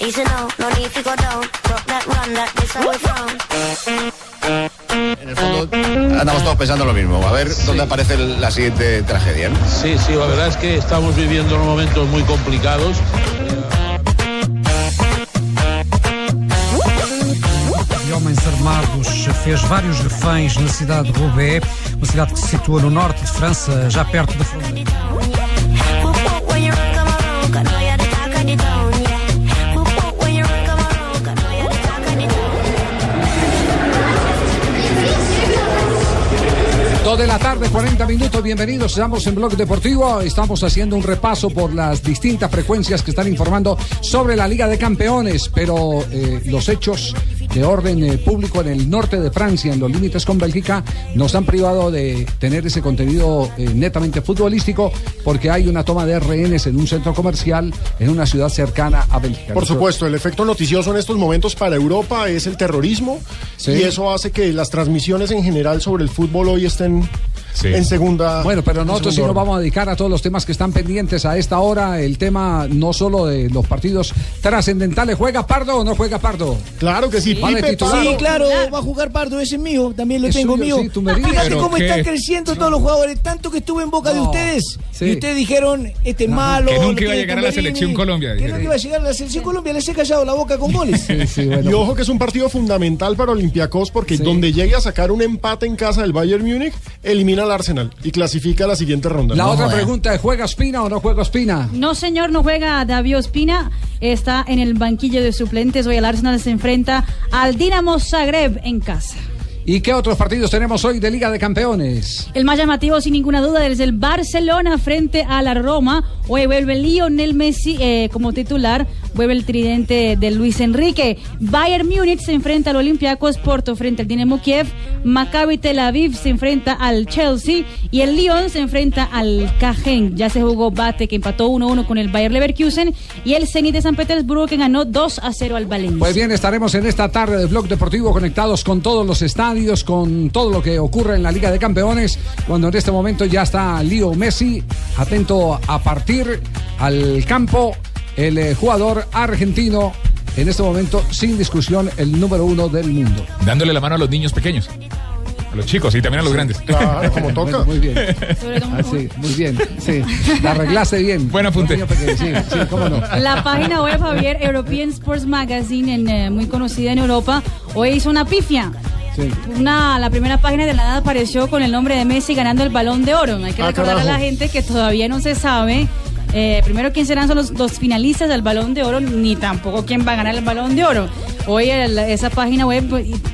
Easy no, no need to go down. Rock that run, that this how we frown. En el fondo, andamos todos pensando lo mismo. A ver dónde aparece la siguiente tragedia. ¿no? Sí, sí, la verdad es que estamos viviendo unos momentos muy complicados. de homens armados fez vários reféns na cidade de Roubaix, uma cidade que se situa no norte de França, já perto da fronteira. Dos de la tarde, 40 minutos, bienvenidos, estamos en Blog Deportivo, estamos haciendo un repaso por las distintas frecuencias que están informando sobre la Liga de Campeones, pero eh, los hechos de orden eh, público en el norte de Francia, en los límites con Bélgica, nos han privado de tener ese contenido eh, netamente futbolístico porque hay una toma de rehenes en un centro comercial en una ciudad cercana a Bélgica. Por supuesto, el efecto noticioso en estos momentos para Europa es el terrorismo Sí. y eso hace que las transmisiones en general sobre el fútbol hoy estén en segunda. Bueno, pero nosotros sí nos vamos a dedicar a todos los temas que están pendientes a esta hora. El tema no solo de los partidos trascendentales. ¿Juega Pardo o no juega Pardo? Claro que sí, Pipe titular. Sí, claro, va a jugar Pardo, ese es mío, también lo Es tengo suyo, mío. sí, tú me dices. Fíjate ¿Pero cómo qué? están creciendo todos los jugadores, tanto que estuve en boca de ustedes. sí. Y ustedes dijeron, este es malo. Que nunca iba a llegar a la selección Colombia, Que nunca iba a llegar a la selección Colombia, les he callado la boca con goles. Sí, sí, bueno. Y ojo que es un partido fundamental para Olympiacos porque Sí. donde llegue a sacar un empate en casa del Bayern Múnich, elimina al Arsenal y clasifica a la siguiente ronda. La No otra joda. pregunta es, ¿juega Espina o no juega Espina? No, señor, no juega David Ospina. Está en el banquillo de suplentes. Hoy el Arsenal se enfrenta al Dinamo Zagreb en casa. ¿Y qué otros partidos tenemos hoy de Liga de Campeones? El más llamativo, sin ninguna duda, es el Barcelona frente a la Roma. Hoy vuelve Lionel Messi eh, como titular. Vuelve el tridente de Luis Enrique. Bayern Múnich se enfrenta al Olympiacos Porto frente al Dinamo Kiev. Maccabi Tel Aviv se enfrenta al Chelsea. Y el Lyon se enfrenta al Cajen. Ya se jugó Bate, que empató 1-1 con el Bayer Leverkusen. Y el Zenit de San Petersburgo, que ganó 2-0 al Valencia. Pues bien, estaremos en esta tarde de Blog Deportivo conectados con todos los estadios, con todo lo que ocurre en la Liga de Campeones, cuando en este momento ya está Leo Messi, atento a partir al campo, el eh, jugador argentino, en este momento, sin discusión, el número uno del mundo. Dándole la mano a los niños pequeños. Los chicos y también a los grandes. Claro, como toca. Bueno, muy bien. Muy. Sí, la arreglaste bien. Buen apunte. Sí, sí, cómo no. La página web Javier European Sports Magazine, en, eh, muy conocida en Europa, hoy hizo una pifia. Sí. Una, la primera página de la nada apareció con el nombre de Messi ganando el balón de oro. Hay que Ah, recordar carajo. a la gente que todavía no se sabe. Eh, primero quién serán son los, los finalistas del balón de oro, ni tampoco quién va a ganar el balón de oro. Hoy el- esa página web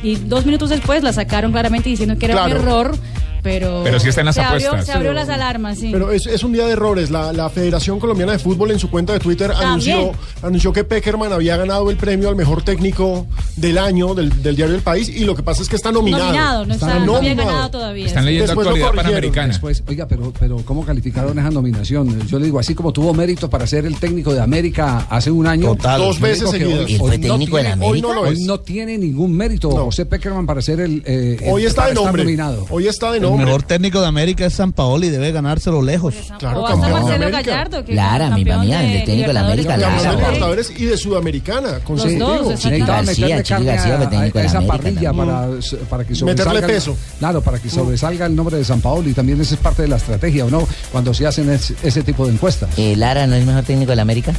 y, y dos minutos después la sacaron claramente diciendo que era Claro. un error, pero, Pero sí está en las se abrió, apuestas. se abrió las alarmas, sí. Pero es, es un día de errores. La, la Federación Colombiana de Fútbol en su cuenta de Twitter anunció, anunció que Peckerman había ganado el premio al mejor técnico del año del, del diario El País y lo que pasa es que está nominado. nominado, no, Está está, no había nominado. ganado todavía. Están leyendo Después actualidad panamericana. Después, oiga, pero, pero ¿cómo calificaron esa nominación? Yo le digo, así como tuvo mérito para ser el técnico de América hace un año. Total. Dos veces seguidas. hoy- ¿Él fue hoy no técnico de la tiene- Hoy no lo Hoy no tiene ningún mérito No. José Peckerman para ser el. eh, el- Hoy está de nombre. nominado. Hoy está de El nombre. mejor técnico de América es San Paoli y debe ganárselo lejos. Claro, o campeón de Marcelo América. Gallardo, que Lara, es mi campeón mamá, el técnico de la América. Campeón de Lara. Libertadores y de Sudamericana, consecutivo. Chiqui García, meterle Chiqui García fue técnico de esa América parrilla para, para que Meterle sobresalga. peso. Claro, para que sobresalga el nombre de San Paolo y también esa es parte de la estrategia, ¿o no? Cuando se hacen es- ese tipo de encuestas. Eh, Lara no es mejor técnico de la América.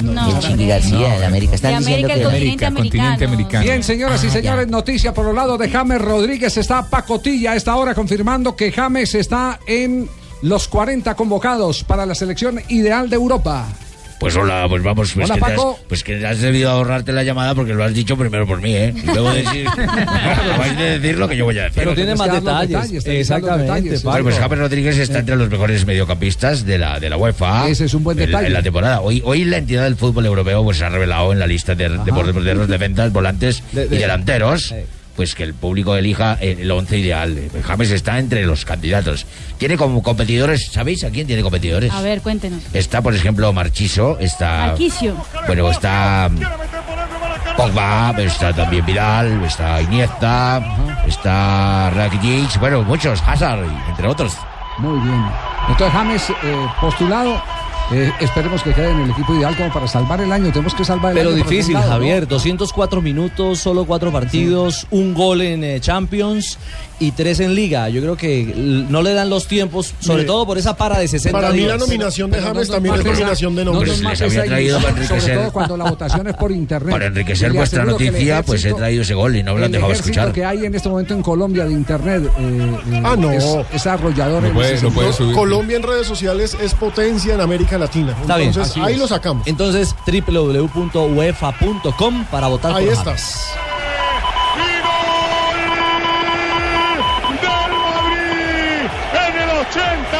No, y Chiqui García de América. De Están diciendo América, el que. continente América, continente americano. americano. Bien, señoras y Ah, señores, ya. noticia por el lado de James Rodríguez. Está Pacotilla a esta hora confirmando que James está en los 40 convocados para la selección ideal de Europa. Pues hola, pues vamos, pues, Hola, que has, pues que has debido ahorrarte la llamada porque lo has dicho primero por mí, ¿eh? Y luego decir, acabáis de decir lo que yo voy a decir. Pero tiene más los detalles. los Exactamente, detalles. Bueno, pues James Rodríguez está entre los mejores mediocampistas de la, de la UEFA. Ese es un buen en la- detalle. En la temporada. Hoy, hoy la entidad del fútbol europeo pues, se ha revelado en la lista de, de porteros, defensas, volantes De- de- y delanteros. Sí. Pues que el público elija el once ideal. James está entre los candidatos. Tiene como competidores, ¿sabéis a quién tiene competidores? A ver, cuéntenos. Está, por ejemplo, Marchiso, está... Marquisio. Bueno, está mm, Pogba, está también Vidal, está Iniesta, está Rakitic, bueno, muchos, Hazard, entre otros. Muy bien. Entonces James eh, postulado. Eh, esperemos que quede en el equipo ideal como para salvar el año. Tenemos que salvar el Pero año. por difícil, ¿no? Javier. 204 minutos, solo cuatro partidos, un gol en eh, Champions y tres en Liga. Yo creo que no le dan los tiempos, sobre todo por esa para de 60 Para mí días. la nominación de Pero no James también es nominación de no nombres. mates había traído para sobre enriquecer. todo cuando la votación es por internet. Para enriquecer vuestra noticia, pues he traído ese gol y no me lo han dejado escuchar. que hay en este momento en Colombia de internet eh, Ah, no. es, es arrollador. No en puede- no subir. Colombia en redes sociales es potencia en América Latina. Está bien, Entonces, así ahí es. lo sacamos. Entonces, www.uefa.com para votar Ahí por está. James. del Madrid en el 80.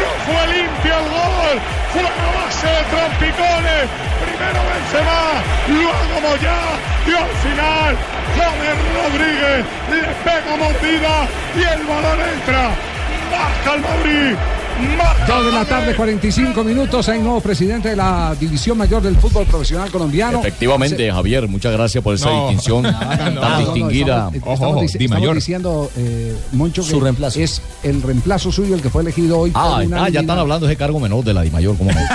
No fue limpio el gol, fue a base de trompicones. Primero Benzema, luego Moyá y al final James Rodríguez le pega mordida y el balón entra. Marca el Madrid. Dos de la tarde, Madrid. 45 minutos. Hay nuevo presidente de la División Mayor del Fútbol Profesional Colombiano. Efectivamente, Javier, muchas gracias por esa No. distinción No, tan no, no, distinguida. estamos, Ojo, estamos ojo, Di Mayor. diciendo, eh, Moncho, que Su reemplazo. es el reemplazo suyo, el que fue elegido hoy. por Ah, ah, ya están hablando de ese cargo menor de la Di Mayor, ¿cómo no?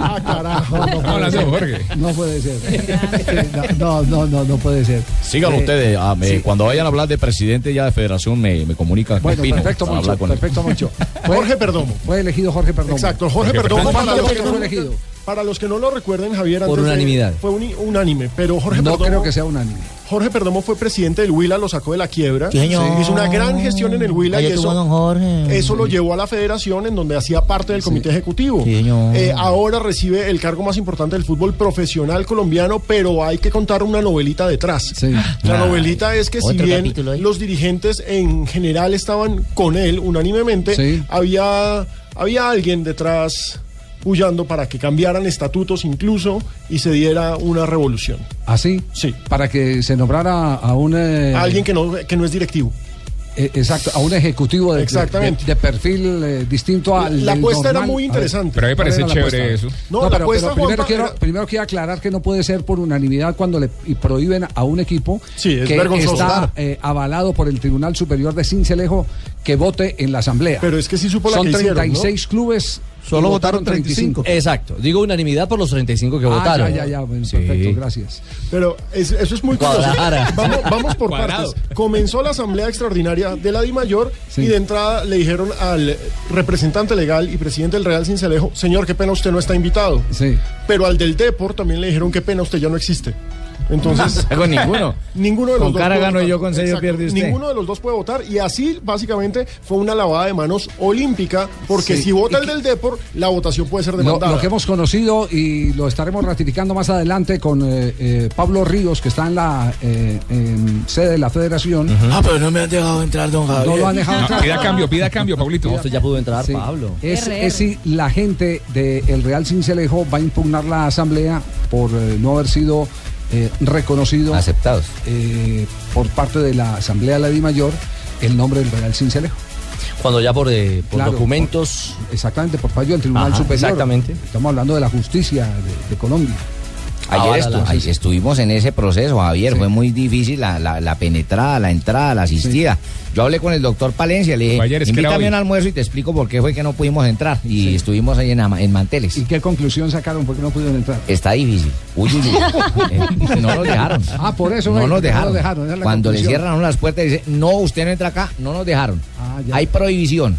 Ah, carajo. no puede ser. Jorge. No puede ser. No, no, no, no puede ser. Sigan Eh, ustedes, ah, me- sí. cuando vayan a hablar de presidente ya de federación, me, me comunican Bueno, perfecto, para Moncho. con él. Perfecto, Moncho. Fue- Jorge Perdomo. Fue elegido Jorge Perdomo. Exacto, Jorge Perdomo ¿Cuánto para los, fue que que fue no, elegido? para los que no lo recuerden, Javier, Por antes de- unanimidad. fue uni- unánime, pero Jorge No Perdomo, creo que sea unánime. Jorge Perdomo fue presidente del Huila, lo sacó de la quiebra. Sí, señor. Hizo una gran gestión en el Huila y eso, Jorge. eso lo llevó a la federación en donde hacía parte del comité ejecutivo. Sí, señor. Eh, ahora recibe el cargo más importante del fútbol profesional colombiano, pero hay que contar una novelita detrás. Sí. La novelita es que si bien los dirigentes en general estaban con él unánimemente, Sí. había, había alguien detrás huyendo para que cambiaran estatutos incluso y se diera una revolución. ¿Así? Sí. Para que se nombrara a un... eh, A alguien que no, que no es directivo. eh, exacto, a un ejecutivo de, Exactamente. de- de perfil eh, distinto al La apuesta era muy interesante. Pero a mí me ¿cuál parece chévere apuesta? eso. No, No, la pero, apuesta, pero primero, Juanpa, quiero, era- primero quiero aclarar que no puede ser por unanimidad cuando le y prohíben a un equipo Sí, es que está eh, avalado por el Tribunal Superior de Cincelejo que vote en la Asamblea. Pero es que sí supo la Son que hicieron, ¿no? 36 clubes. Solo votaron 35. Exacto. Digo unanimidad por los 35 que Ah, votaron. ya, ya, ya, bueno, Sí. perfecto, gracias. Pero es- eso es muy curioso. Vamos, vamos por Cuadrado. partes. Comenzó la asamblea extraordinaria de la DIMAYOR Sí. y de entrada le dijeron al representante legal y presidente del Real Cincelejo, señor, qué pena usted no está invitado. Sí. Pero al del Depor también le dijeron, qué pena usted ya no existe. Entonces, Con ninguno. ninguno de los Con dos cara puede gano votar. yo, con sello Exacto. pierde usted. Ninguno de los dos puede votar y así básicamente fue una lavada de manos olímpica porque Sí. si vota Y el del Depor, la votación puede ser demandada. lo que hemos conocido y lo estaremos ratificando más adelante con eh, eh, Pablo Ríos, que está en la eh, en sede de la federación. Ah, pero no me han dejado entrar, don Javier. No lo han dejado No, entrar. pida cambio, pida cambio, Pablito. Usted ya pudo entrar, Sí. Pablo. Es, es si la gente del Real Cincelejo va a impugnar la asamblea por eh, no haber sido eh, reconocido Aceptados. eh, por parte de la asamblea de la Di Mayor el nombre del Real Cincelejo. Cuando ya por, eh, por Claro, documentos. Exactamente, por fallo del Tribunal Ajá, Superior. exactamente. Estamos hablando de la justicia de, de Colombia. Ayer Avala estu- la- estuvimos en ese proceso, Javier. Fue muy difícil la, la- la penetrada, la entrada, la asistida. Yo hablé con el doctor Palencia, le dije, ayer, es invítame hoy". un almuerzo y te explico por qué fue que no pudimos entrar. Y estuvimos ahí en, en Manteles. ¿Y qué conclusión sacaron? ¿Por qué no pudieron entrar? Está difícil. Uy, uy, uy. Eh, no nos dejaron. Ah, por eso, No nos dejaron. no nos dejaron, es Cuando le conclusión. cierran a uno las puertas y dice, no, usted no entra acá, no nos dejaron. Ah, ya. Hay prohibición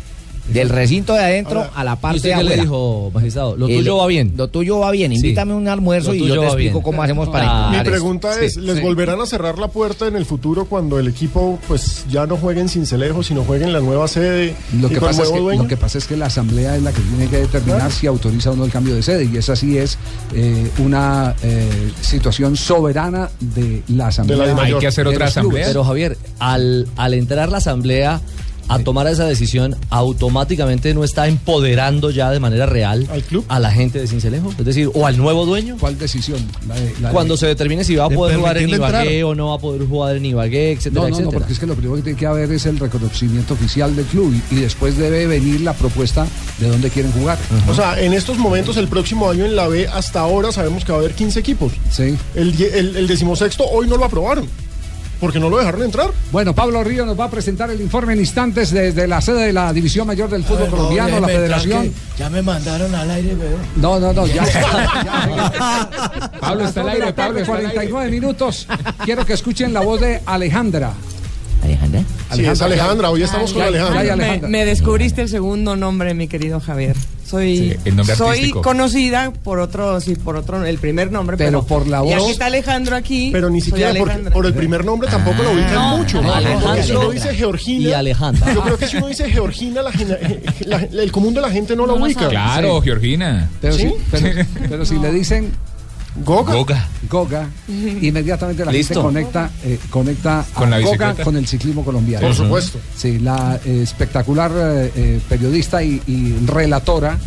del recinto de adentro a la ¿Y parte usted de qué le afuera. dijo, magistrado? Lo El- tuyo va bien. Lo tuyo va bien. Invítame a un almuerzo y yo te explico bien. cómo hacemos para Ah. Mi pregunta es, Sí, ¿les sí. volverán a cerrar la puerta en el futuro cuando el equipo pues ya no juegue en Cincelejo, sino juegue en la nueva sede Lo y que, con pasa es que, dueño? lo que pasa es que la asamblea es la que tiene que determinar si autoriza o no el cambio de sede y esa sí es eh, una eh, situación soberana de la asamblea. De la Hay mayor. que hacer de otra asamblea. Pero Javier, al, al entrar la asamblea, a tomar esa decisión, automáticamente no está empoderando ya de manera real a la gente de Cincelejo? Es decir, o al nuevo dueño. ¿Cuál decisión? La de- la de- Cuando se determine si va a de poder jugar en Ibagué entrar. o no va a poder jugar en Ibagué, etcétera, No, no, no, porque es que lo primero que tiene que haber es el reconocimiento oficial del club y, y después debe venir la propuesta de dónde quieren jugar. O sea, en estos momentos, el próximo año en la B, hasta ahora sabemos que va a haber 15 equipos. Sí. El, el decimosexto hoy no lo aprobaron. Porque no lo dejaron entrar. Bueno, Pablo Río nos va a presentar el informe en instantes desde la sede de la División Mayor del Fútbol Colombiano, la Federación. Ya me mandaron al aire, weón. No, no, no, ya. Pablo está al aire, Pablo está al aire. 49 minutos. Quiero que escuchen la voz de Alejandra. ¿Alejandra? Sí, es Alejandra, hoy estamos con Alejandra. Me, descubriste el segundo nombre, mi querido Javier. Soy, Sí, el nombre soy artístico. conocida por otro, sí, por otro, el primer nombre, Pero pero, por la Y voz- aquí está Alejandro aquí. Pero ni siquiera por, el primer nombre tampoco lo ubican No, mucho. no, Porque Alejandra. si uno dice Georgina. Y Alejandra. Yo creo que si uno dice Georgina, la, gena- la- el común de la gente no, lo ubica. Claro, Georgina. Pero, ¿Sí? si, pero, pero si le dicen Goga, Goga. Goga, inmediatamente la Listo. gente conecta, eh, conecta a Con la Goga bicicleta. con el ciclismo colombiano. Por supuesto. Sí, la eh, espectacular eh, eh, periodista y, y relatora,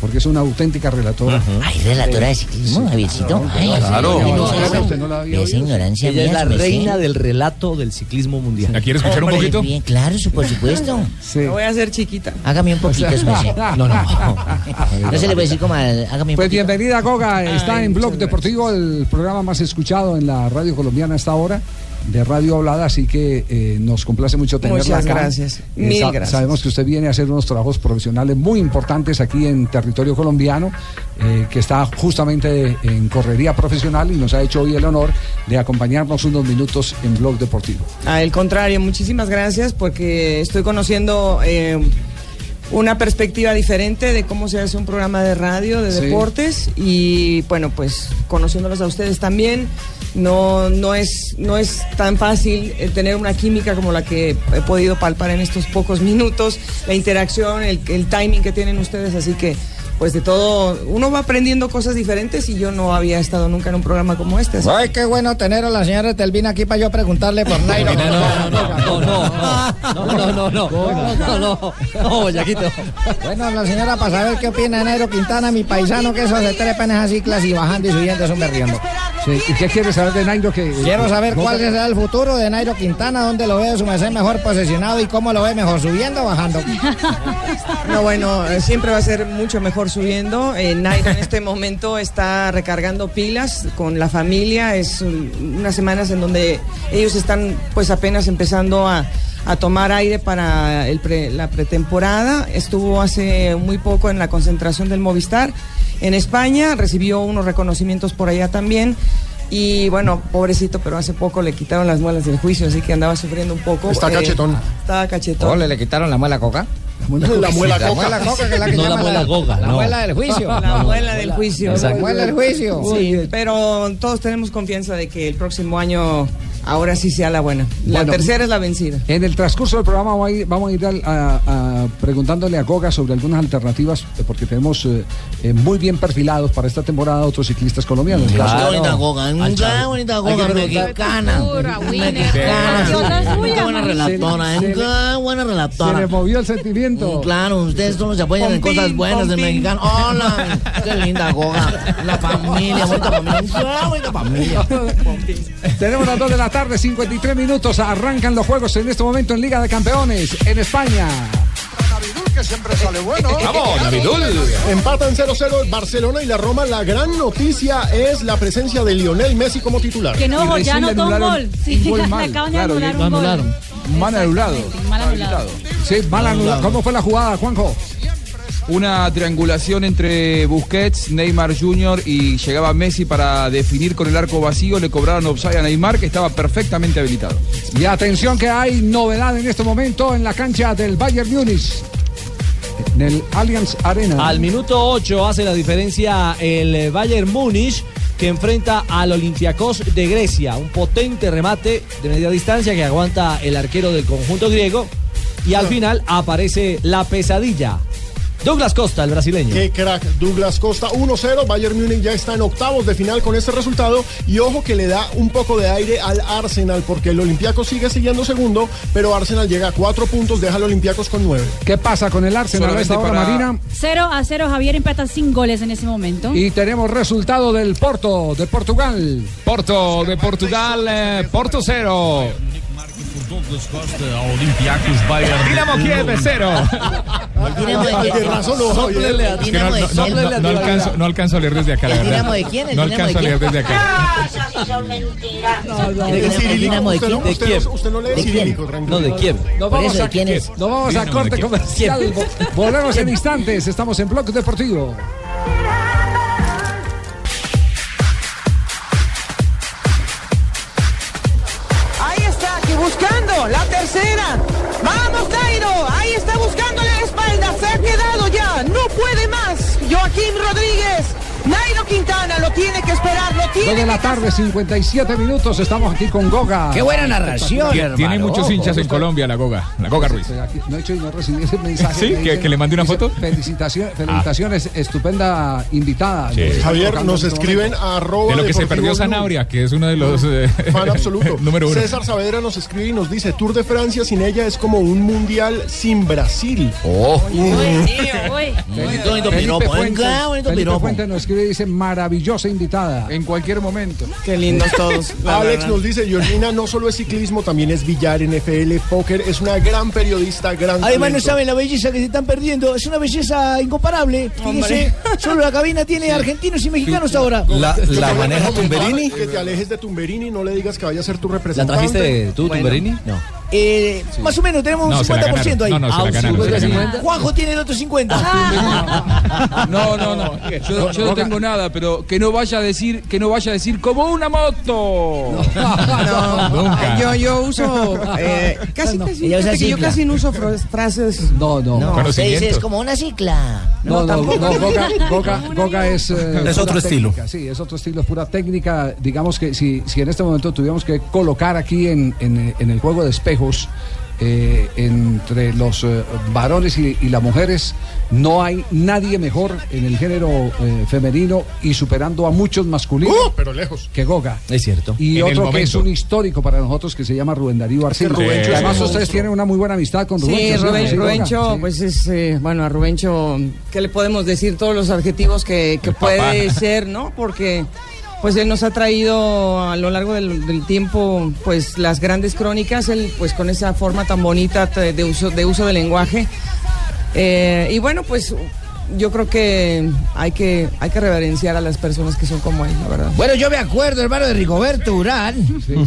porque es una auténtica relatora. Ay, relatora de ciclismo, Javiercito. Ay, Claro. oído. ignorancia Ella es mía, la merced. reina del relato del ciclismo mundial. ¿La quiere escuchar un poquito? Bien, claro, por supuesto. Me voy a hacer chiquita. Hágame un poquito, su merced. No, no. No se le puede decir como al- hágame un Pues poquito. bienvenida Goga, está Ay, en Blog Deportivo, el programa más escuchado en la radio colombiana hasta ahora, de radio hablada, así que eh, nos complace mucho tenerla Muchas acá. gracias. Eh, Mil sa- gracias. Sabemos que usted viene a hacer unos trabajos profesionales muy importantes aquí en territorio colombiano, eh, que está justamente en correría profesional y nos ha hecho hoy el honor de acompañarnos unos minutos en Blog Deportivo. Al contrario, muchísimas gracias porque estoy conociendo eh, una perspectiva diferente de cómo se hace un programa de radio, de Sí. deportes y bueno, pues conociéndolos a ustedes también, no, no, es, no es tan fácil eh, tener una química como la que he podido palpar en estos pocos minutos, la interacción, el, el timing que tienen ustedes, así que pues de todo, uno va aprendiendo cosas diferentes y yo no había estado nunca en un programa como este. así Ay, qué bueno tener a la señora Telvina aquí para yo preguntarle por Nairo. No, no, no, no, no, no, no, no, no, no, Boyaquito. Bueno, la señora para saber qué opina Nairo Quintana, mi paisano, que eso se trepa en esas ciclas y bajando y subiendo es un berriendo. Sí, ¿Y qué quiere saber de Nairo? Que, Quiero saber Goga- cuál será el futuro de Nairo Quintana, dónde lo ve su merced mejor posesionado y cómo lo ve mejor, subiendo o bajando. No, bueno, eh, siempre va a ser mucho mejor subiendo. Eh, Nairo en este momento está recargando pilas con la familia. Es un- unas semanas en donde ellos están pues apenas empezando a, a tomar aire para el pre- la pretemporada. Estuvo hace muy poco en la concentración del Movistar en España. Recibió unos reconocimientos por allá también. Y bueno, pobrecito, pero hace poco le quitaron las muelas del juicio, así que andaba sufriendo un poco. Está Eh, cachetón. Estaba cachetón. Ole, le quitaron la muela coca. La muela La coca. muela coca, que es la que No la llama muela goga, La no. muela del juicio. La muela del juicio. La muela del juicio. Sí, pero todos tenemos confianza de que el próximo año ahora sí sea la buena. La Bueno. tercera es la vencida. En el transcurso del programa vamos a ir, vamos a ir a- a- preguntándole a Goga sobre algunas alternativas, eh, porque tenemos eh, eh, muy bien perfilados para esta temporada otros ciclistas colombianos. Qué Caso- bonita goga, qué bonita goga mexicana. Mexicana. Qué buena relatora, Se- qué buena le relatora. movió el sentimiento. Mm, Claro, ustedes solo se apoyan en cosas buenas del mexicano. Hola, qué linda goga. La familia, bonita familia. Qué bonita familia. Tenemos las 2 de la tarde, 53 minutos. Arrancan los juegos en este momento en Liga de Campeones en España. que siempre sale bueno. Vamos, Navidul. Empatan 0-0 el Barcelona y la Roma. La gran noticia es la presencia de Lionel Messi como titular. Que no, ya anotó un gol. un Sí, gol le mal, acaban de claro, anular un gol. anularon. Mal anulado. Mal anulado. Sí, mal anulado. ¿Cómo fue la jugada, Juanjo? Una triangulación entre Busquets, Neymar Jr. y llegaba Messi para definir con el arco vacío. Le cobraron offside a Neymar, que estaba perfectamente habilitado. Y atención que hay novedad en este momento en la cancha del Bayern Múnich. En el Allianz Arena. Al minuto 8 hace la diferencia el Bayern Múnich que enfrenta al Olympiacos de Grecia. Un potente remate de media distancia que aguanta el arquero del conjunto griego. Y al final aparece la pesadilla. Douglas Costa, el brasileño. Qué crack, Douglas Costa 1-0. Bayern Múnich ya está en octavos de final con este resultado. Y ojo que le da un poco de aire al Arsenal, porque el Olympiacos sigue siguiendo segundo, pero Arsenal llega a cuatro puntos, deja al Olympiacos con nueve. ¿Qué pasa con el Arsenal a esta hora, Marina? 0 a 0, Javier empata sin goles en ese momento. Y tenemos resultado del Porto, de Portugal. Porto de Portugal, eh, Porto 0. Dinamo Kiev 0. Sóplele a Dinamo de No, no, quién. no, no alcanzo, no alcanzo a leer desde acá, la ¿El verdad. Dinamo de quién? ¿El No Dinamo alcanzo a leer quién? desde acá. ¿El cirílico? ¿Usted no- ¿De Kiev? no- usted no lee ¿De cirílico, quién? tranquilo. No, de Kiev. Por vamos, a, ¿de quién es? nos vamos a Dinamo corte Kiev. comercial. Vo- Volvemos en instantes. Estamos en Blog Deportivo. Dos de la tarde, 57 minutos. Estamos aquí con Goga. Qué buena narración, Tiene, hermano. muchos hinchas en Colombia, la Goga. La Goga Ruiz. No he hecho y no recibí ese mensaje. ¿Sí? Me ¿Que- dicen- que le mande una dice, foto? Felicitaciones, felicitaciones estupenda invitada. Sí. Nos están Javier, nos este escriben a arroba De lo que se perdió. Zanabria, que es uno de los. eh, Fan absoluto. número uno. César Saavedra nos escribe y nos dice, Tour de Francia sin ella es como un mundial sin Brasil. Oh. Uy. Bonito, bonito Felipe bonito Felipe. Fuentes nos escribe y dice maravillosa invitada. En cualquier momento. Qué lindos todos. la Alex verdad. nos dice, Georgina no solo es ciclismo, también es billar, NFL, póker, es una gran periodista, gran Además no saben la belleza que se están perdiendo. Es una belleza incomparable. Fíjese, solo la cabina tiene argentinos y mexicanos ahora. La, la maneja Tumberini. Que te alejes de Tumberini, no le digas que vaya a ser tu ¿La representante. trajiste tú, Tumberini? No. Eh, Más o menos, tenemos No, un se la 50% ahí. ganaron. No, no, se la ganaron, se la ganaron. Juanjo tiene el otro 50. No, no, no. Yo, yo no tengo nada, pero que no vaya a decir, que no vaya a decir como una moto. No, Nunca. yo, yo uso eh, casi, casi, que yo casi no uso fra- frases. No, no. No, Conocimiento. se dice, es como una cicla. No, no, Goga, es... eh, Es otro estilo. técnica, Sí, es otro estilo, es pura técnica. Digamos que si, si en este momento tuviéramos que colocar aquí en, en- en el juego de eh, entre los eh, varones y, y las mujeres, no hay nadie mejor en el género eh, femenino y superando a muchos masculinos Uh, pero lejos. que Goga. Es cierto. Y En otro que es un histórico para nosotros que se llama Rubén Darío Arcila. Rubencho Que es además ustedes monstruo. tienen una muy buena amistad con Rubencho. Sí, ¿sí? Ruben- Sí, Rubencho, sí. pues es, eh, bueno, a Rubencho, ¿qué le podemos decir? Todos los adjetivos que, puede ser, ¿no? Porque pues él nos ha traído a lo largo del, tiempo, pues las grandes crónicas, él pues con esa forma tan bonita de uso, de del lenguaje. Eh, y bueno, pues yo creo que hay que hay que reverenciar a las personas que son como él, la verdad. Bueno, yo me acuerdo, hermano, de Rigoberto Urán,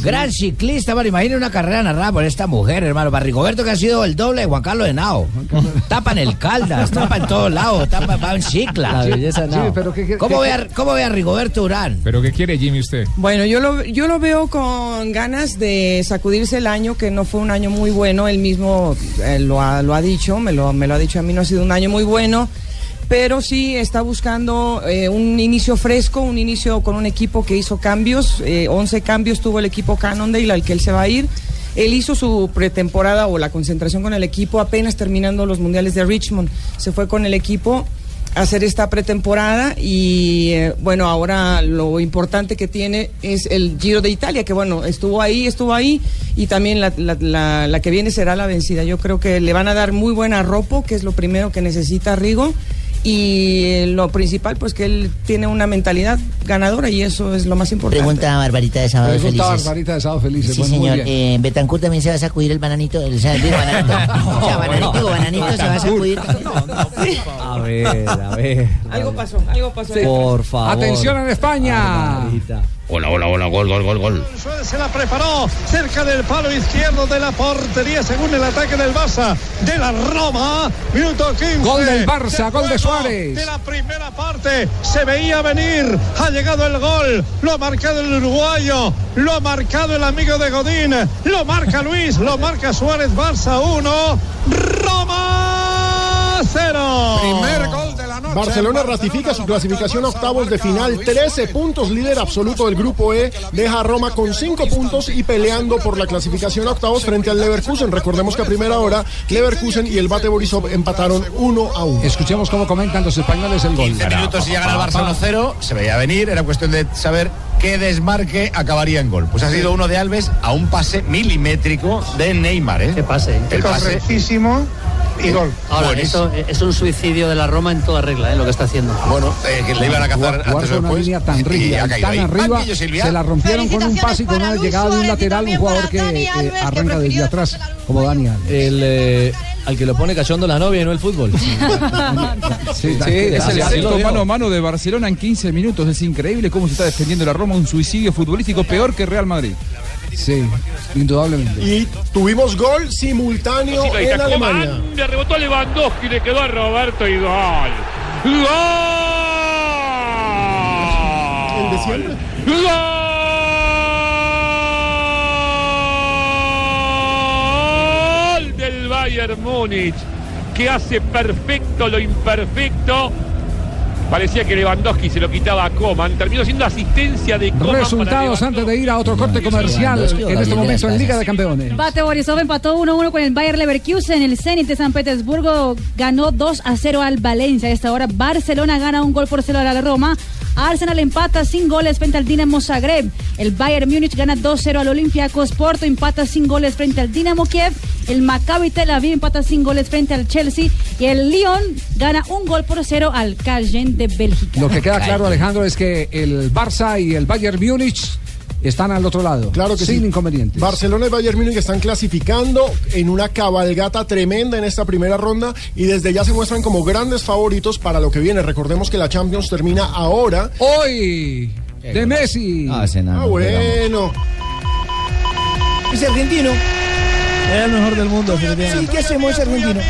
gran ciclista, hermano. Imagina una carrera narrada por esta mujer, hermano. Para Rigoberto, que ha sido el doble de Juan Carlos Henao. Tapa en el Caldas, tapa en todos lados, tapa va en cicla. La belleza Sí, no. pero ¿qué- qué- ¿Cómo, qué- ve a, ¿Cómo ve a Rigoberto Urán? ¿Pero qué quiere Jimmy usted? Bueno, yo lo, yo lo veo con ganas de sacudirse el año, que no fue un año muy bueno. Él mismo eh, lo, ha, lo ha dicho, me lo, me lo ha dicho a mí, no ha sido un año muy bueno. Pero sí está buscando eh, un inicio fresco, un inicio con un equipo que hizo cambios. eh, 11 cambios tuvo el equipo Cannondale al que él se va a ir. Él hizo su pretemporada o la concentración con el equipo apenas terminando los mundiales de Richmond. Se fue con el equipo a hacer esta pretemporada y eh, bueno, ahora lo importante que tiene es el Giro de Italia, que bueno, estuvo ahí, estuvo ahí y también la, la- que viene será la vencida. Yo creo que le van a dar muy buena ropa, que es lo primero que necesita Rigo. Y lo principal, pues que él tiene una mentalidad ganadora y eso es lo más importante. Pregunta Barbarita de Sábado Pregunta Felices. Barbarita de Sábado Felices. Sí, Bueno, señor. Eh, Betancourt también se va a sacudir el bananito. El, o sea, digo, bananito. o sea, bananito, digo, bananito se va a sacudir. A ver, a ver. Algo pasó, algo pasó. Por favor. Atención en España. Barbarita. Hola, hola, hola, gol, gol, gol, gol. Se la preparó cerca del palo izquierdo de la portería según el ataque del Barça de la Roma. Minuto 15. Gol del Barça, gol de Suárez. De la primera parte se veía venir. Ha llegado el gol. Lo ha marcado el uruguayo. Lo ha marcado el amigo de Godín. Lo marca Luis. Lo marca Suárez. Barça 1. Roma 0. Primer gol Barcelona ratifica su clasificación a octavos de final, 13 puntos, líder absoluto del grupo E, deja a Roma con 5 puntos y peleando por la clasificación a octavos frente al Leverkusen. Recordemos que a primera hora Leverkusen y el Bate Borisov empataron 1 a 1. Escuchemos cómo comentan los españoles el gol. 15 minutos y gana el Barça 1-0, se veía venir, era cuestión de saber qué desmarque acabaría en gol. Pues ha sido uno de Alves a un pase milimétrico de Neymar, ¿eh? ¿Qué pase? El pase Correctísimo y gol. Ahora, eso es un suicidio de la Roma en toda regla, ¿eh? lo que está haciendo. Bueno, eh, que le iban a cazar antes o una después. línea tan y rígida, ha y caído tan ahí. arriba, se la rompieron con un pase y con una llegada de un lateral, un jugador que eh, arranca desde atrás, como Daniel. El, eh, al que lo pone cachondo la novia y no el fútbol. Sí, Sí, es el mano a mano de Barcelona en 15 minutos. Es increíble cómo se está defendiendo la Roma. Un suicidio futbolístico peor que Real Madrid. Sí, indudablemente. Y tuvimos gol simultáneo Ahí en Alemania. Coman, Le rebotó Lewandowski, le quedó a Roberto y gol. ¡Gol! El de siempre. ¡Gol del Bayern Múnich! Que hace perfecto lo imperfecto. Parecía que Lewandowski se lo quitaba a Coman. Terminó siendo asistencia de Coman. para Resultados antes de ir a otro corte comercial en este momento en Liga de Campeones. Bate Borisov empató 1-1 con el Bayer Leverkusen. El Zenit de San Petersburgo ganó 2 a 0 al Valencia. A esta hora Barcelona gana un gol por cero a la Roma. Arsenal empata sin goles frente al Dinamo Zagreb. El Bayern Múnich gana 2-0 al Olympiacos. Porto empata sin goles frente al Dinamo Kiev. El Maccabi Tel Aviv empata sin goles frente al Chelsea. Y el Lyon gana un gol por cero al Caen de Bélgica. Lo que queda claro, Alejandro, es que el Barça y el Bayern Múnich están al otro lado. Claro que sin sí. inconvenientes. Barcelona y Bayern Múnich están clasificando en una cabalgata tremenda en esta primera ronda y desde ya se muestran como grandes favoritos para lo que viene. Recordemos que la Champions termina ahora. Hoy de Messi. Ah, Ah, bueno. Es argentino. Era el mejor del mundo, Sí, ¿qué hacemos? Es argentino.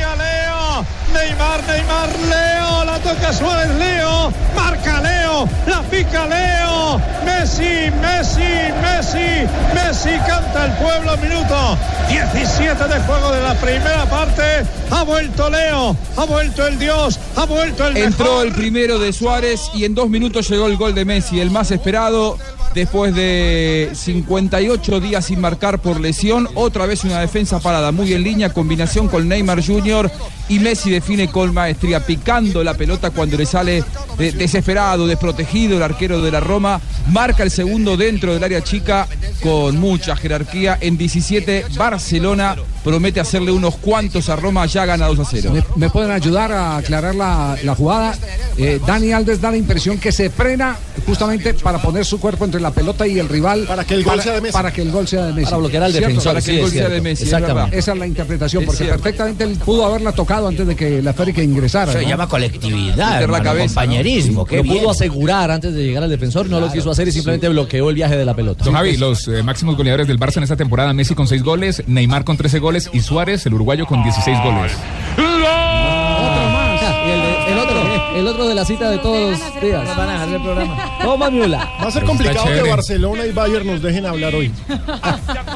Neymar, Neymar, Leo, la toca Suárez, Leo, marca Leo, la pica Leo, Messi, Messi, Messi, Messi canta el pueblo, minuto 17 de juego de la primera parte, ha vuelto Leo, ha vuelto el Dios, ha vuelto el Entró mejor. el primero de Suárez y en dos minutos llegó el gol de Messi, el más esperado. Después de 58 días sin marcar por lesión, otra vez una defensa parada muy en línea, combinación con Neymar Jr. y Messi define con maestría, picando la pelota cuando le sale de- desesperado, desprotegido el arquero de la Roma, marca el segundo dentro del área chica con mucha jerarquía. En 17 Barcelona promete hacerle unos cuantos a Roma, ya gana 2 a 0. ¿Me, me pueden ayudar a aclarar la, la jugada? Eh, Dani Alves da la impresión que se frena justamente para poner su cuerpo entre la pelota y el rival. Para que el gol sea de Messi. Para que el gol sea de Messi. Para bloquear al ¿Cierto? defensor, Para que sí, el gol sea de Messi. es Exactamente. Esa es la interpretación, porque perfectamente él pudo haberla tocado antes de que la esférica ingresara. Se ¿no? llama colectividad, hermano, cabeza, compañerismo. Lo bien. pudo asegurar antes de llegar al defensor, no lo Claro. quiso hacer y simplemente bloqueó el viaje de la pelota. Don Javi, los eh, máximos goleadores del Barça en esta temporada, Messi con 6 goles, Neymar con 13 goles y Suárez, el uruguayo, con 16 goles. Y el, de- el otro, el otro de la cita de todos los días. Van a dejar el programa. Toma Miula. Va a ser complicado que. Barcelona y Bayern nos dejen hablar hoy.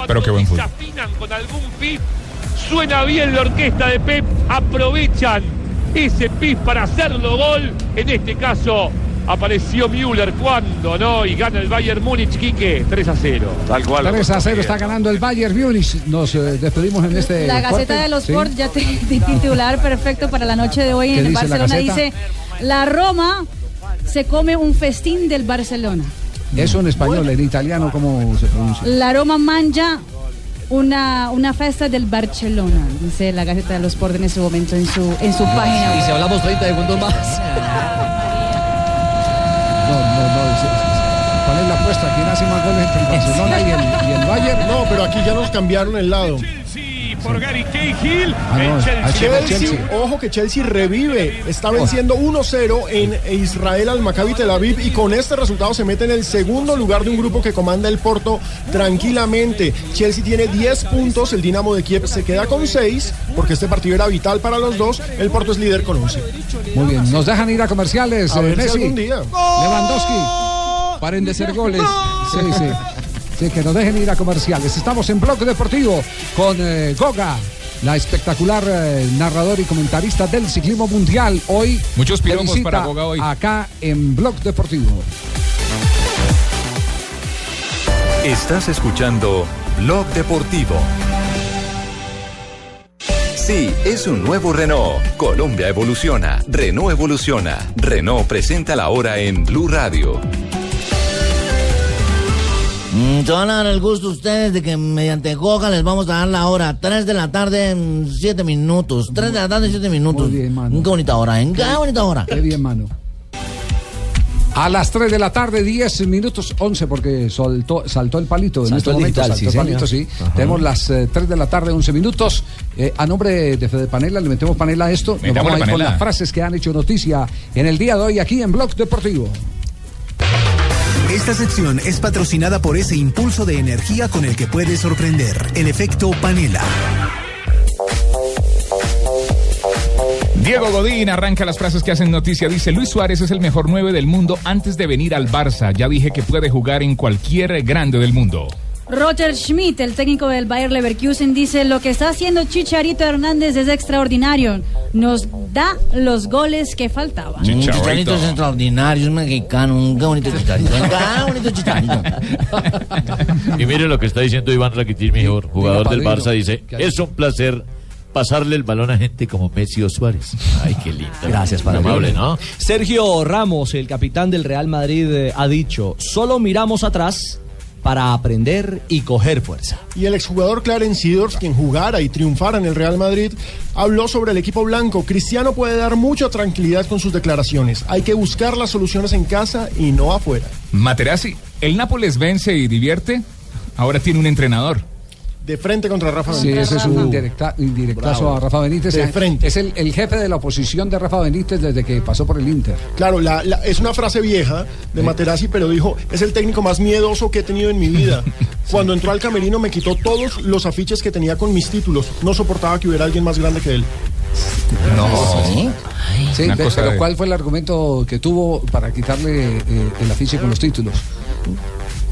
Pero qué buen fútbol. afinan con algún pif. Suena bien la orquesta de Pep. Aprovechan ese pif para hacerlo gol. En este caso apareció Müller cuando no y gana el Bayern Múnich. Quique 3 a 0. Tal cual. 3 a 0 está ganando el Bayern Múnich. Nos eh, despedimos en este. La corte. Gaceta de los Sí. Sports ya te, te titular perfecto para la noche de hoy ¿Qué en el dice la Barcelona. Dice, la Roma se come un festín del Barcelona. Eso en español, en italiano, ¿cómo se pronuncia? La Roma mangia una, una festa del Barcelona, dice la Gaceta de los Sports en ese momento en su, en su página. Y si hablamos 30 segundos más. No, no, no. Se- ¿Cuál es la apuesta? ¿Quién hace más goles entre el Barcelona y el, y el Bayern? No, pero aquí ya nos cambiaron el lado. Por Gary Cahill. Ah, no, el Chelsea. Chelsea, Chelsea. ojo que Chelsea revive, está venciendo 1-0 en Israel al Maccabi Tel Aviv y con este resultado se mete en el segundo lugar de un grupo que comanda el Porto tranquilamente. Chelsea tiene 10 puntos, el Dinamo de Kiev se queda con 6 porque este partido era vital para los dos, el Porto es líder con 11. Muy bien, nos dejan ir a comerciales. A eh, ver si Messi. algún día. Lewandowski. Paren de ser goles. Sí, sí. Sí, que nos dejen ir a comerciales. Estamos en Bloque Deportivo con eh, Goga, la espectacular eh, narrador y comentarista del ciclismo mundial. Hoy Muchos visita para Boga hoy. acá en Blog Deportivo. Estás escuchando Blog Deportivo. Sí, es un nuevo Renault. Colombia evoluciona. Renault evoluciona. Renault presenta la hora en Blue Radio. Mm, se van a dar el gusto ustedes de que mediante Goga les vamos a dar la hora. 3 de la tarde en 7 minutos. 3 de la tarde en 7 minutos. Muy bien, mano. Qué bonita hora, ¿eh? Qué bonita hora. Qué bien, mano. A las 3 de la tarde, 10 minutos 11, porque soltó, saltó el palito en Saltó este el momento. digital, saltó sí, el palito, sí. Ajá. Tenemos las eh, 3 de la tarde, 11 minutos. Eh, a nombre de Fede Panela, le metemos panela a esto. Nos vamos a ir con las frases que han hecho noticia en el día de hoy aquí en Blog Deportivo. Esta sección es patrocinada por ese impulso de energía con el que puede sorprender, el efecto panela. Diego Godín arranca las frases que hacen noticia. Dice, Luis Suárez es el mejor 9 del mundo antes de venir al Barça. Ya dije que puede jugar en cualquier grande del mundo. Roger Schmidt, el técnico del Bayer Leverkusen, dice, lo que está haciendo Chicharito Hernández es extraordinario. Nos da los goles que faltaban. Un chicharito es extraordinario, es mexicano, un bonito chicharito. Qué bonito chicharito. Y mire lo que está diciendo Iván Rakitic, mejor jugador del. Barça, dice, ¿Qué ha es un placer pasarle el balón a gente como Messi o Suárez. Ay, qué lindo. Gracias, padrino. amable, ¿no? Sergio Ramos, el capitán del Real Madrid, eh, ha dicho, solo miramos atrás para aprender y coger fuerza. Y el exjugador Clarence Seedorf, quien jugara y triunfara en el Real Madrid, habló sobre el equipo blanco. Cristiano puede dar mucha tranquilidad con sus declaraciones. Hay que buscar las soluciones en casa y no afuera. Materazzi, ¿el Nápoles vence y divierte? Ahora tiene un entrenador. De frente contra Rafa Sí, Benítez. ese es un indirecta- indirectazo Bravo. a Rafa Benítez. De frente. Es el, el jefe de la oposición de Rafa Benítez desde que pasó por el Inter. Claro, la- la- es una frase vieja de Materazzi, pero dijo, es el técnico más miedoso que he tenido en mi vida. Cuando entró al camerino me quitó todos los afiches que tenía con mis títulos. No soportaba que hubiera alguien más grande que él. No. Sí, cosa pero de- ¿cuál fue el argumento que tuvo para quitarle eh, el afiche con los títulos?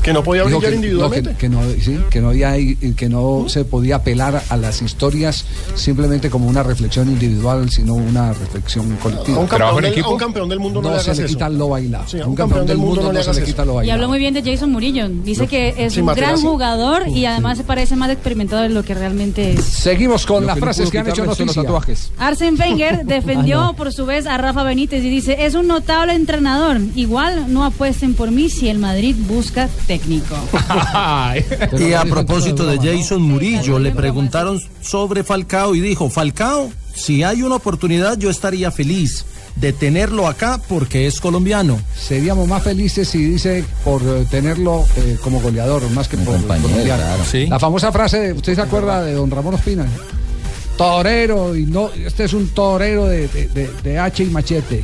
Que no podía brillar que- individualmente. no, que, que no, sí, que no había que no se podía apelar a las historias simplemente como una reflexión individual, sino una reflexión colectiva. A un, campeón del, a un campeón del mundo no, No le se le eso. quita lo bailado. Sí, a un campeón del mundo no, se le quita lo Y bailado. habló muy bien de Jason Murillo. Dice que es Sí, un gran jugador y además se parece más experimentado de lo que realmente es. Seguimos con Lo las frases que han hecho los tatuajes. Arsene Wenger defendió Ah, no. por su vez a Rafa Benítez y dice, es un notable entrenador. Igual no apuesten por mí si el Madrid busca técnico. Y a propósito de Jason Murillo, le preguntaron sobre Falcao y dijo, Falcao, si hay una oportunidad yo estaría feliz de tenerlo acá porque es colombiano. Seríamos más felices si dice por eh, tenerlo eh, como goleador, más que por colombiano. claro. Sí. La famosa frase, de- ¿usted se acuerda de don Ramón Ospina? Torero, y no, este es un torero de, de- de- de hacha y machete.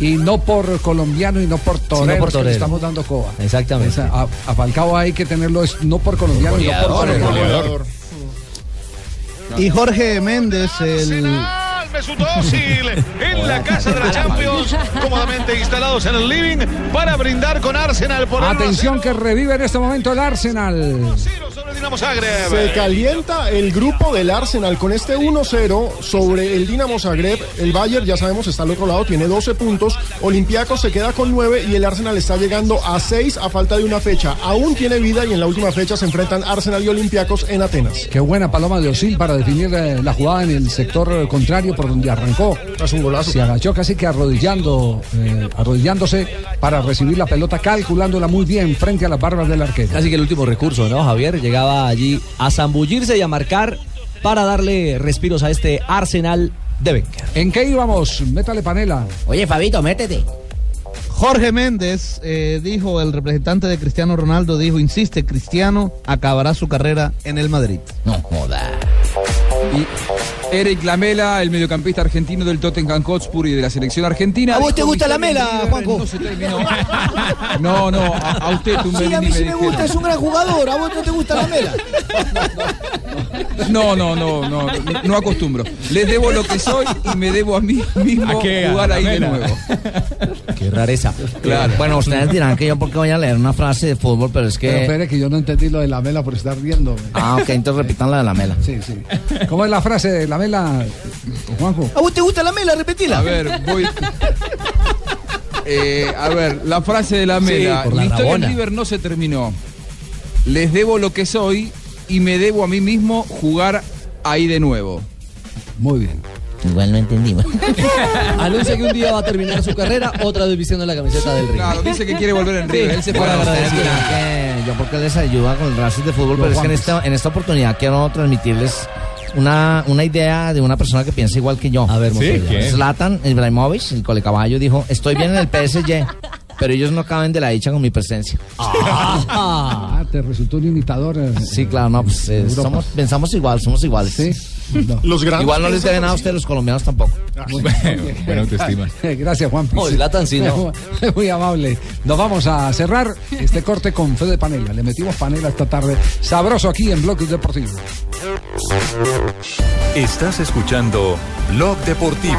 Y no por colombiano y no por torero, por es que le torero. estamos dando coba. Exactamente. Esa- a, a Falcao hay que tenerlo es no por colombiano y no por goleador, torero. Y Jorge Méndez, el Mesut Özil en la casa de la Champions, cómodamente instalados en el living para brindar con Arsenal por el Atención que revive en este momento el Arsenal. Dinamo Zagreb. Se calienta el grupo del Arsenal con este 1-0 sobre el Dinamo Zagreb. El Bayern, ya sabemos, está al otro lado, tiene 12 puntos. Olympiacos se queda con 9 y el Arsenal está llegando a 6 a falta de una fecha. Aún tiene vida y en la última fecha se enfrentan Arsenal y Olympiacos en Atenas. Qué buena paloma de Osil para definir eh, la jugada en el sector eh, contrario por donde arrancó. Es un golazo. Se agachó casi que arrodillando, eh, arrodillándose para recibir la pelota, calculándola muy bien frente a las barbas del arquero. Casi que el último recurso, ¿no? Javier llegaba allí a zambullirse y a marcar para darle respiros a este Arsenal de Wenger. ¿En qué íbamos? Métale panela. Oye, Fabito, métete. Jorge Méndez eh, dijo, el representante de Cristiano Ronaldo dijo, insiste, Cristiano acabará su carrera en el Madrid. No joda. Y Eric Lamela, el mediocampista argentino del Tottenham Hotspur y de la selección argentina. ¿A vos te gusta la "Mi serie mela, libre Juanjo? No, se terminó". no, no, a, a usted, Sí, Tumberini, a mí sí me gusta, es un gran jugador. ¿A vos no te gusta la mela? No, no, no, no, no acostumbro. Les debo lo que soy y me debo a mí mismo ¿A qué? ¿A jugar ahí de nuevo. Qué rareza. Claro. Bueno, ustedes dirán que yo porque voy a leer una frase de fútbol, pero es Pero que... espere que yo no entendí lo de la mela por estar riendo. Ah, ok, entonces repitan la de la mela. Sí, sí. ¿Cómo es la frase de la mela, Juanjo? ¿A vos te gusta la mela? Repetila. A ver, voy. Eh, a ver, la frase de la mela. por la la historia en River no se terminó. Les debo lo que soy y me debo a mí mismo jugar ahí de nuevo. Muy bien. Igual no entendimos. Anuncia que un día va a terminar su carrera, otra vez vistiendo la camiseta del Río. Claro, dice que quiere volver en River. Él se fue Bueno, a ustedes agradecer. yo porque les ayuda con frases de fútbol, pero es que en esta, en esta oportunidad quiero transmitirles una, una idea de una persona que piensa igual que yo. A ver, Sí. Zlatan Ibrahimovic, el colecaballo, dijo, estoy bien en el PSG, pero ellos no caben de la dicha con mi presencia. Ah, te resultó un imitador. eh. Sí, claro, no, pues eh, Europa. somos, pensamos igual, somos iguales. Sí. No. Los grandes Igual no les deben nada a ustedes los colombianos tampoco. Buena autoestima. Gracias, Juan. Oh, Zlatan sí, ¿no? Muy amable. Nos vamos a cerrar este corte con Fede Panela. Le metimos panela esta tarde. Sabroso aquí en Bloques Deportivo. Estás escuchando Blog Deportivo.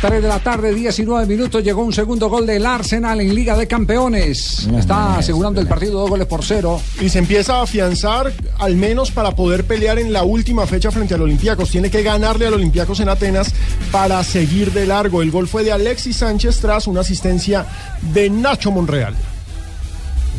3 de la tarde, 19 minutos. Llegó un segundo gol del Arsenal en Liga de Campeones. Está asegurando el partido dos goles por cero. Y se empieza a afianzar, al menos para poder pelear en la última fecha frente al Olympiacos. Tiene que ganarle al Olympiacos en Atenas para seguir de largo. El gol fue de Alexis Sánchez tras una asistencia de Nacho Monreal.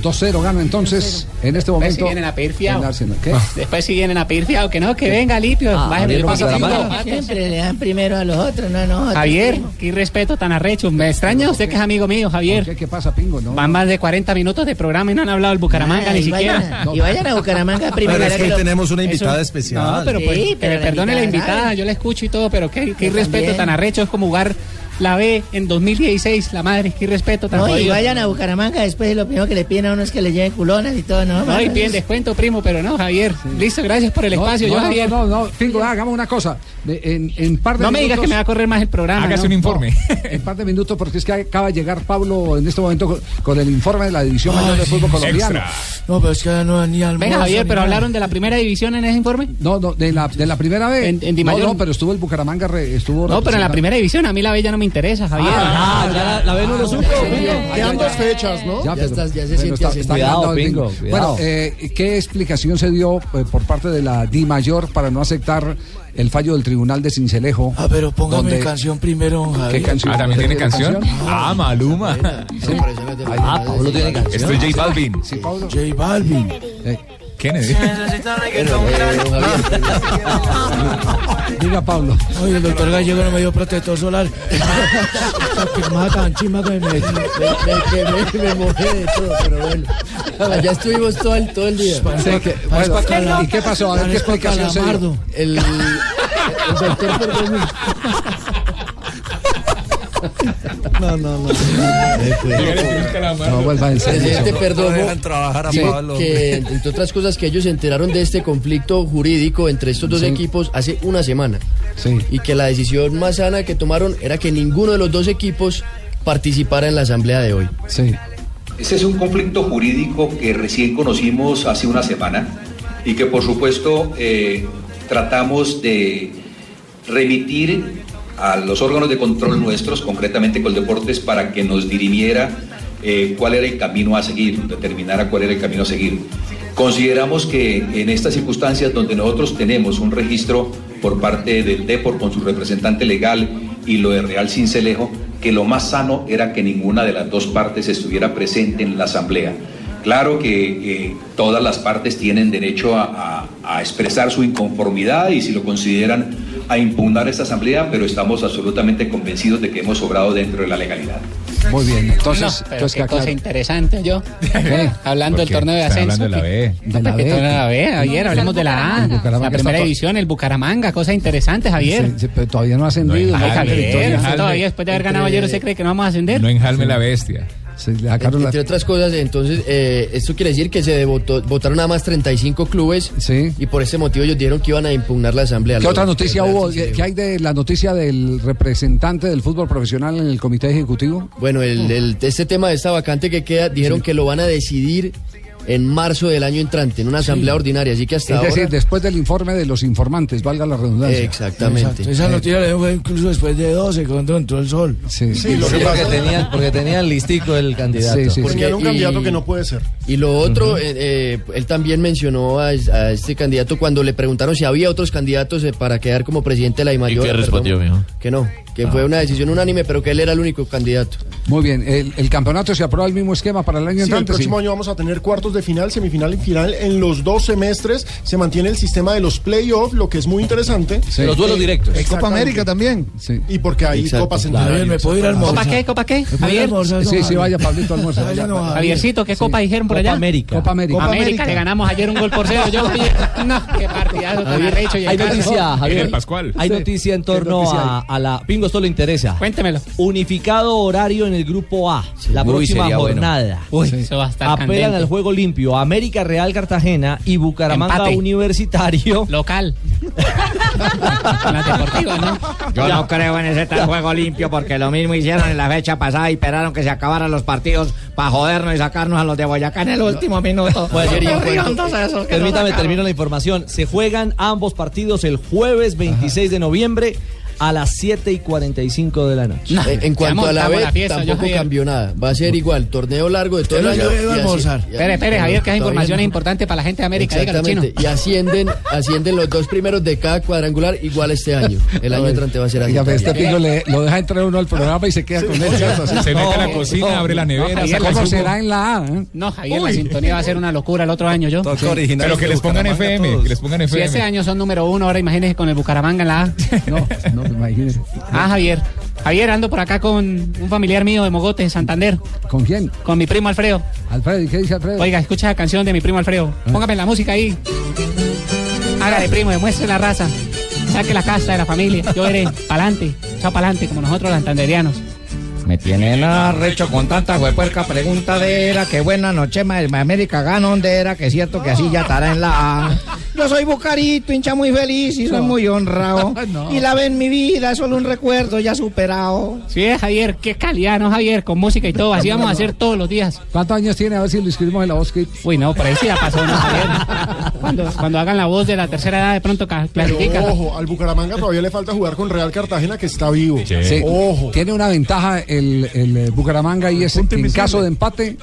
2-0 gana entonces en este momento. si vienen a pedir fiado. el Arsenal. ¿Qué? Después si vienen a pedir fiado, que no, que venga limpio. Ah, Javier, mano. Siempre le dan primero a los otros, no, no. Javier, qué respeto tan arrecho. Me extraña usted que es amigo mío, Javier. ¿Qué, qué pasa, Pingo? No, Van más de 40 minutos de programa y no han hablado del Bucaramanga Ah, ni y siquiera. vayan a- y vayan a Bucaramanga primero. Pero es que hoy lo- tenemos una invitada especial. No, pero pues, Sí, pero la perdone la invitada, yo la escucho y todo, pero qué, qué respeto también. tan arrecho es como jugar la B en 2016, la madre, qué respeto tan No, y vayan a Bucaramanga después lo primero que le piden a uno es que le lleven culonas y todo, ¿no? No, y piden descuento, primo, pero no, Javier. Listo, gracias por el No, espacio. no, yo, no, Javier. No, no, Pingo, hagamos una cosa. En, en par de No me digas que me va a correr más el programa. Hágase ¿no? un informe. En par de minutos, porque es que acaba de llegar Pablo en este momento con, con el informe de la División Mayor de Fútbol Colombiano. Extra. No, pero es que no ni almuerzo. Venga, Javier, pero hablaron de la primera división en ese informe. No, no, de la, de la primera vez. En- en Di no, Mayor. no, pero estuvo el Bucaramanga, re- estuvo No, pero en la primera división a mí la B ya no me interesa, Javier. Ah, ya la, la no lo supo. Quedan dos fechas, ¿no? Ya, Ya pero- estás- ya se siente así. Cuidado, ganando el Pingo, bingo. cuidado. Bueno, eh, ¿qué explicación se dio eh, por parte de la Di Mayor para no aceptar el fallo del Tribunal de Cincelejo? Ah, pero póngame donde- canción primero, ¿Qué Javier. canción? Ah, ¿también tiene ¿Tiene canción? Ah, Maluma. Ah, Pablo tiene canción. Esto es J Balvin. Sí, Pablo. J Balvin. Eh, Kennedy. diga Pablo. Oye, el doctor Gallego no me dio protector solar. chima que me... Me, me, me, me mojé de todo, pero bueno. Allá estuvimos todo el, todo el día. Sí, que- bueno, ¿Y qué pasó? A ver qué explicación se dio. El, el doctor perdón. No, no, no. No, vuelva en serio. Dejan trabajar a Pablo, que, entre otras cosas, que ellos se enteraron de este conflicto jurídico entre estos dos Sí. equipos hace una semana. Sí. Y que la decisión más sana que tomaron era que ninguno de los dos equipos participara en la asamblea de hoy. Sí. Ese es un conflicto jurídico que recién conocimos hace una semana y que por supuesto eh, tratamos de remitir a los órganos de control nuestros, concretamente Coldeportes, para que nos dirimiera eh, cuál era el camino a seguir, determinara cuál era el camino a seguir. Consideramos que en estas circunstancias donde nosotros tenemos un registro por parte del DEPOR con su representante legal y lo de Real Cincelejo, que lo más sano era que ninguna de las dos partes estuviera presente en la asamblea. Claro que eh, todas las partes tienen derecho a, a- a expresar su inconformidad y si lo consideran a impugnar esta asamblea, pero estamos absolutamente convencidos de que hemos obrado dentro de la legalidad. Muy bien. Entonces, no, pero entonces qué cosa claro. interesante yo. Hablando del torneo de ascenso. hablando de la B. De la ¿Qué B. Ayer hablemos de la A. La primera división, el Bucaramanga, cosa interesante, Javier. Sí, sí, pero todavía no ha ascendido. No, no Javier, Javier, Javier. todavía después de haber ganado ayer, ¿usted cree que no vamos a ascender? No enjalme la bestia. Se le sacaron la- Entre otras cosas, entonces, eh, esto quiere decir que se votó- votaron nada más 35 clubes Sí. y por ese motivo ellos dijeron que iban a impugnar la asamblea. ¿Qué otra noticia hubo? ¿Qué, qué hay de la noticia del representante del fútbol profesional en el comité ejecutivo? Bueno, el, el- este tema de esta vacante que queda, dijeron que lo van a decidir en marzo del año entrante, en una asamblea ordinaria. Así que hasta Es ahora. decir, después del informe de los informantes, valga la redundancia. Exactamente. Esa noticia le fue incluso después de 12 cuando entró el sol. Sí, Sí, lo que porque, tenían, porque tenían listico el candidato. Porque- y- puede ser. Y lo otro, eh, eh, él también mencionó a, a este candidato cuando le preguntaron si había otros candidatos eh, para quedar como presidente de la IMAYOR. qué perdón, respondió, mijo? Que no, que fue una decisión unánime, pero que él era el único candidato. Muy bien, el, el campeonato se aprueba el mismo esquema para el año Sí, el entrante. próximo año vamos a tener cuartos de final, semifinal y final en los dos semestres. Se mantiene el sistema de los playoffs, lo que es muy interesante. Los duelos Eh, directos. Copa exactamente. América también. Y porque hay Exacto. Copa Claro, Centenario. ¿me puedo ir al ¿Copa qué? ¿Copa qué? Javier. Sí, sí, vaya Pablito almuerzo. Javiercito, ¿qué copa dijeron por Copa allá? América. Copa América. América, le ganamos ayer un gol por cero. Yo, oye, no, qué partidazo tan arrecho. Hay noticia, Javier. Pascual. Hay Sí. noticia en torno noticia a, a la. Pingo, esto le interesa. Cuéntemelo. Unificado horario en el grupo A. La próxima jornada. Uy, eso va a estar Apelan al juego limpio. América Real Cartagena y Bucaramanga Empate. Universitario. Local. La deportiva, ¿no? Yo no creo en ese tal juego limpio porque lo mismo hicieron en la fecha pasada y esperaron que se acabaran los partidos para jodernos y sacarnos a los de Boyacá en el último minuto. Pues, esos Permítame, termino la información. Se juegan ambos partidos el jueves 26 de noviembre a las 7 y 45 de la noche. Eh, en cuanto a la B, tampoco cambió nada. Va a ser igual, torneo largo de todo el año. Espere, espere, Javier, que esa información no. es importante para la gente de América. Exactamente. Y ascienden, ascienden los dos primeros de cada cuadrangular igual este año. El año entrante va a ser así. Pero este pico le, lo deja entrar uno al programa y se queda con él. Se mete a la cocina, abre la nevera, ¿Cómo será en la A? eh? No, Javier, la sintonía va a ser una locura el otro año, yo. Pero que les pongan FM, que les pongan Si FM. ese año son número uno, ahora imagínese con el Bucaramanga en la A. No, no, imagínese. Ah, Javier. Javier, ando por acá con un familiar mío de Mogote, en Santander. ¿Con quién? Con mi primo Alfredo. Alfredo, ¿y qué dice Alfredo? Oiga, escucha la canción de mi primo Alfredo. Póngame la música ahí. Hágale, primo, demuestre la raza. Saque la casa de la familia. Yo veré. Pa'lante. Chao pa'lante, como nosotros los santanderianos. Me tienen arrecho con tanta huepuerca preguntadera. Que buena noche, ma- ma- América gana era que es cierto que así ya estará en la A. Yo soy Bucarito, hincha muy feliz y soy muy honrado. No. Y la ve en mi vida, es solo un recuerdo ya superado. Sí, Javier, qué calidad, ¿no, Javier? Con música y todo. Así vamos a hacer todos los días. ¿Cuántos años tiene? A ver si lo inscribimos en la voz Kids. Uy, no, por ahí sí ya pasó, ¿no, Javier? Cuando, cuando hagan la voz de la tercera edad, de pronto ca- Pero clasifica. ojo, al Bucaramanga todavía le falta jugar con Real Cartagena que está vivo. Sí. Ojo. Tiene una ventaja el, el, eh, Bucaramanga y es que en caso de empate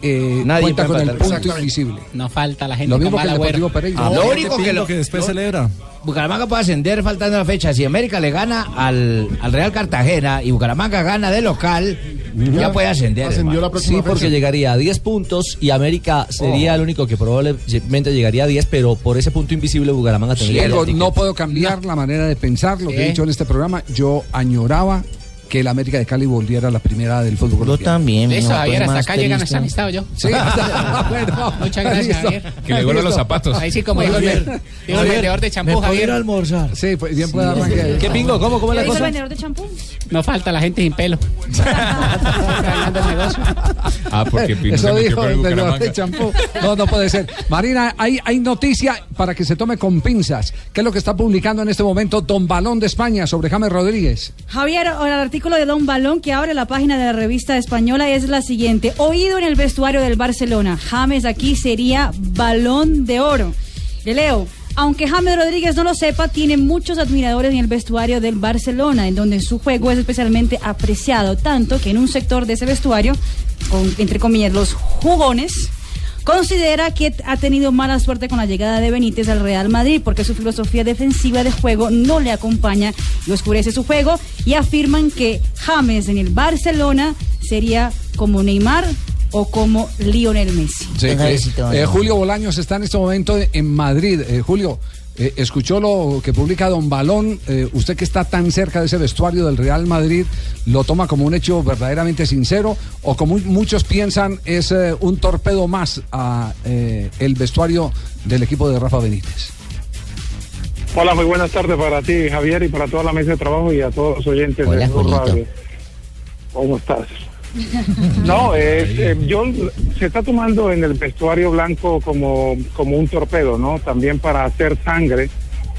eh, Nadie cuenta con el punto invisible. No falta la gente Lo mismo con que el Deportivo. Pereira. Ah, lo único que, lo, después celebra. Bucaramanga puede ascender faltando la fecha. Si América le gana al, al Real Cartagena y Bucaramanga gana de local, ya puede ascender. hermano. Sí, porque llegaría a 10 puntos y América sería el único que probablemente llegaría a 10, pero por ese punto invisible Bucaramanga tendría Diego, no puedo cambiar la manera de pensar, lo que he dicho en este programa. Yo añoraba que el América de Cali volviera a la primera del fútbol colombiano. también. Eso, Javier, hasta acá llegan esa amistad yo. Sí, bueno, Muchas gracias. Javier. Que le vuelvan los zapatos. Ahí sí, como dijo el, dijo el vendedor de champú, Javier. almorzar. Sí, pues bien puede arrancar. ¿Qué pingo? ¿Cómo, cómo es ¿Qué la dijo el cosa? vendedor de champú? No falta la gente sin pelo. Ah, porque Pino Eso dijo el champú. No, no puede ser. Marina, hay, hay noticia para que se tome con pinzas. ¿Qué es lo que está publicando en este momento Don Balón de España sobre James Rodríguez? Javier, el artículo de Don Balón que abre la página de la revista española es la siguiente. Oído en el vestuario del Barcelona. James aquí sería balón de oro. Le leo. Aunque James Rodríguez no lo sepa, tiene muchos admiradores en el vestuario del Barcelona, en donde su juego es especialmente apreciado, tanto que en un sector de ese vestuario, entre comillas, los jugones, considera que ha tenido mala suerte con la llegada de Benítez al Real Madrid porque su filosofía defensiva de juego no le acompaña y oscurece su juego y afirman que James en el Barcelona sería como Neymar o como Lionel Messi. Sí, eh, eh, Julio Bolaños está en este momento en Madrid. Eh, Julio, eh, escuchó lo que publica Don Balón. Eh, usted que está tan cerca de ese vestuario del Real Madrid, ¿lo toma como un hecho verdaderamente sincero o como muchos piensan es eh, un torpedo más a eh, el vestuario del equipo de Rafa Benítez? Hola, muy buenas tardes para ti, Javier, y para toda la mesa de trabajo y a todos los oyentes Hola, de. Radio. ¿Cómo estás? No, eh, se está tomando en el vestuario blanco como, como un torpedo, ¿no? También para hacer sangre,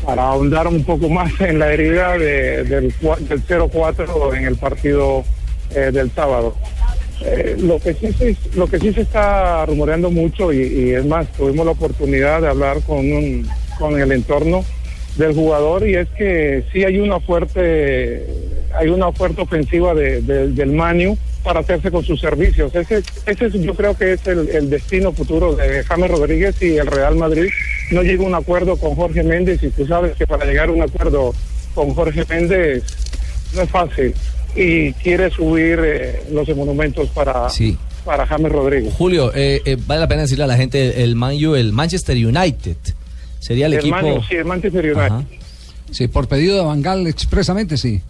para ahondar un poco más en la herida de- del, del 0-4 en el partido eh, del sábado. Eh, lo que sí se, lo que sí se está rumoreando mucho y, es más tuvimos la oportunidad de hablar con un- con el entorno del jugador y es que sí hay una fuerte hay una fuerte ofensiva de- del Manu para hacerse con sus servicios ese ese es- yo creo que es el, el destino futuro de James Rodríguez y el Real Madrid no llega a un acuerdo con Jorge Méndez y tú sabes que para llegar a un acuerdo con Jorge Méndez no es fácil y quiere subir eh, los monumentos para, Sí. para James Rodríguez. Julio, eh, eh, vale la pena decirle a la gente, el Man U, el Manchester United, sería el, El equipo... Man- sí, el Manchester United. Ajá. Sí, por pedido de Bangal expresamente, sí.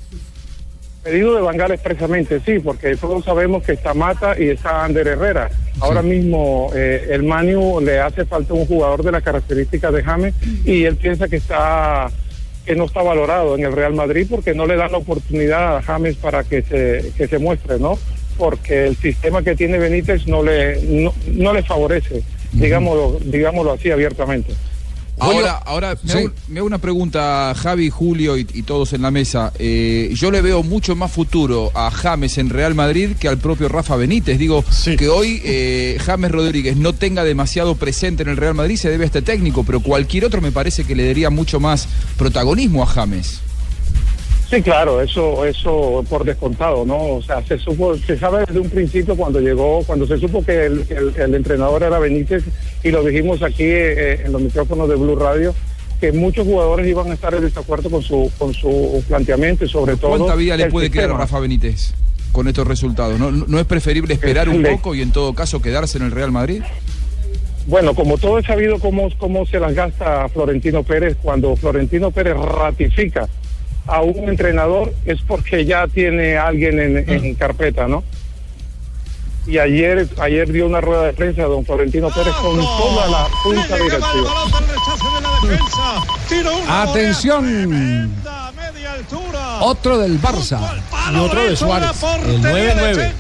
Pedido de Bangal expresamente, sí, porque todos sabemos que está Mata y está Ander Herrera. Ahora mismo eh, el Manu le hace falta un jugador de las características de James y él piensa que está que no está valorado en el Real Madrid porque no le dan la oportunidad a James para que se que se muestre, ¿no? Porque el sistema que tiene Benítez no le no, no le favorece, digámoslo digámoslo así abiertamente. Ahora, ahora me, hago, me hago una pregunta, Javi, Julio y, y todos en la mesa. Eh, yo le veo mucho más futuro a James en Real Madrid que al propio Rafa Benítez. Digo, que hoy eh, James Rodríguez no tenga demasiado presente en el Real Madrid se debe a este técnico, pero cualquier otro me parece que le daría mucho más protagonismo a James. Sí, claro, eso, eso por descontado, ¿no? O sea, se supo, se sabe desde un principio cuando llegó, cuando se supo que el, el- el entrenador era Benítez y lo dijimos aquí eh, en los micrófonos de Blue Radio que muchos jugadores iban a estar en desacuerdo con su con su planteamiento y sobre todo ¿Cuánta vida le puede quedar a. Rafa Benítez con estos resultados? ¿No, no es preferible esperar un poco y en todo caso quedarse en el Real Madrid? Bueno, como todo es sabido cómo, cómo se las gasta Florentino Pérez, cuando Florentino Pérez ratifica a un entrenador es porque ya tiene a alguien en, en carpeta, ¿no? Y ayer, ayer dio una rueda de prensa don Florentino Pérez con toda la junta directiva. Atención. Otro del Barça. Y otro de Suárez. El 9-9.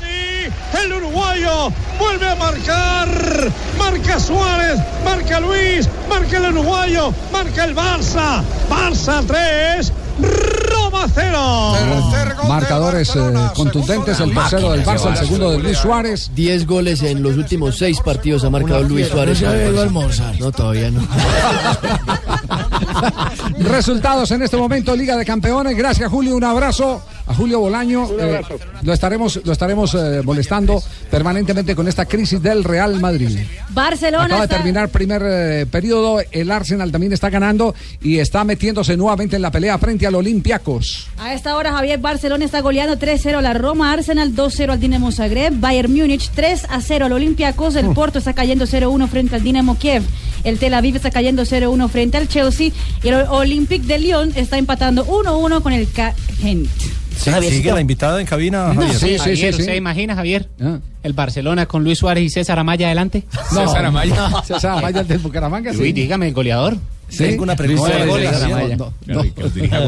El uruguayo vuelve a marcar. Marca Suárez, marca Luis, marca el uruguayo, marca el Barça. Barça 3, Roma 0. Marcadores eh, contundentes, el tercero del Barça, el segundo de Luis Suárez. 10 goles en los últimos 6 partidos ha marcado Luis Suárez. A almorzar. No, todavía no. Resultados en este momento, Liga de Campeones. Gracias, Julio. Un abrazo a Julio Bolaño. Eh, lo estaremos, lo estaremos eh, molestando permanentemente con esta crisis del Real Madrid. Barcelona. Acaba de terminar primer eh, periodo. El Arsenal también está ganando y está metiéndose nuevamente en la pelea frente al Olympiacos. A esta hora Javier Barcelona está goleando 3-0 a la Roma, Arsenal 2-0 al Dinamo Zagreb, Bayern Múnich 3-0 al Olympiacos, el Porto está cayendo 0-1 frente al Dinamo Kiev, el Tel Aviv está cayendo 0-1 frente al Chelsea y el Olympique de Lyon está empatando 1-1 con el K Gent. Sigue la invitada en cabina, Javier. Sí, sí, Javier, sí, ¿usted sí. imagina, Javier? Ah. El Barcelona con Luis Suárez y César Amaya adelante. No, César Amaya. César Amaya del Bucaramanga, sí. Uy, dígame, el goleador. Sí. Tengo una Luis pregunta. No.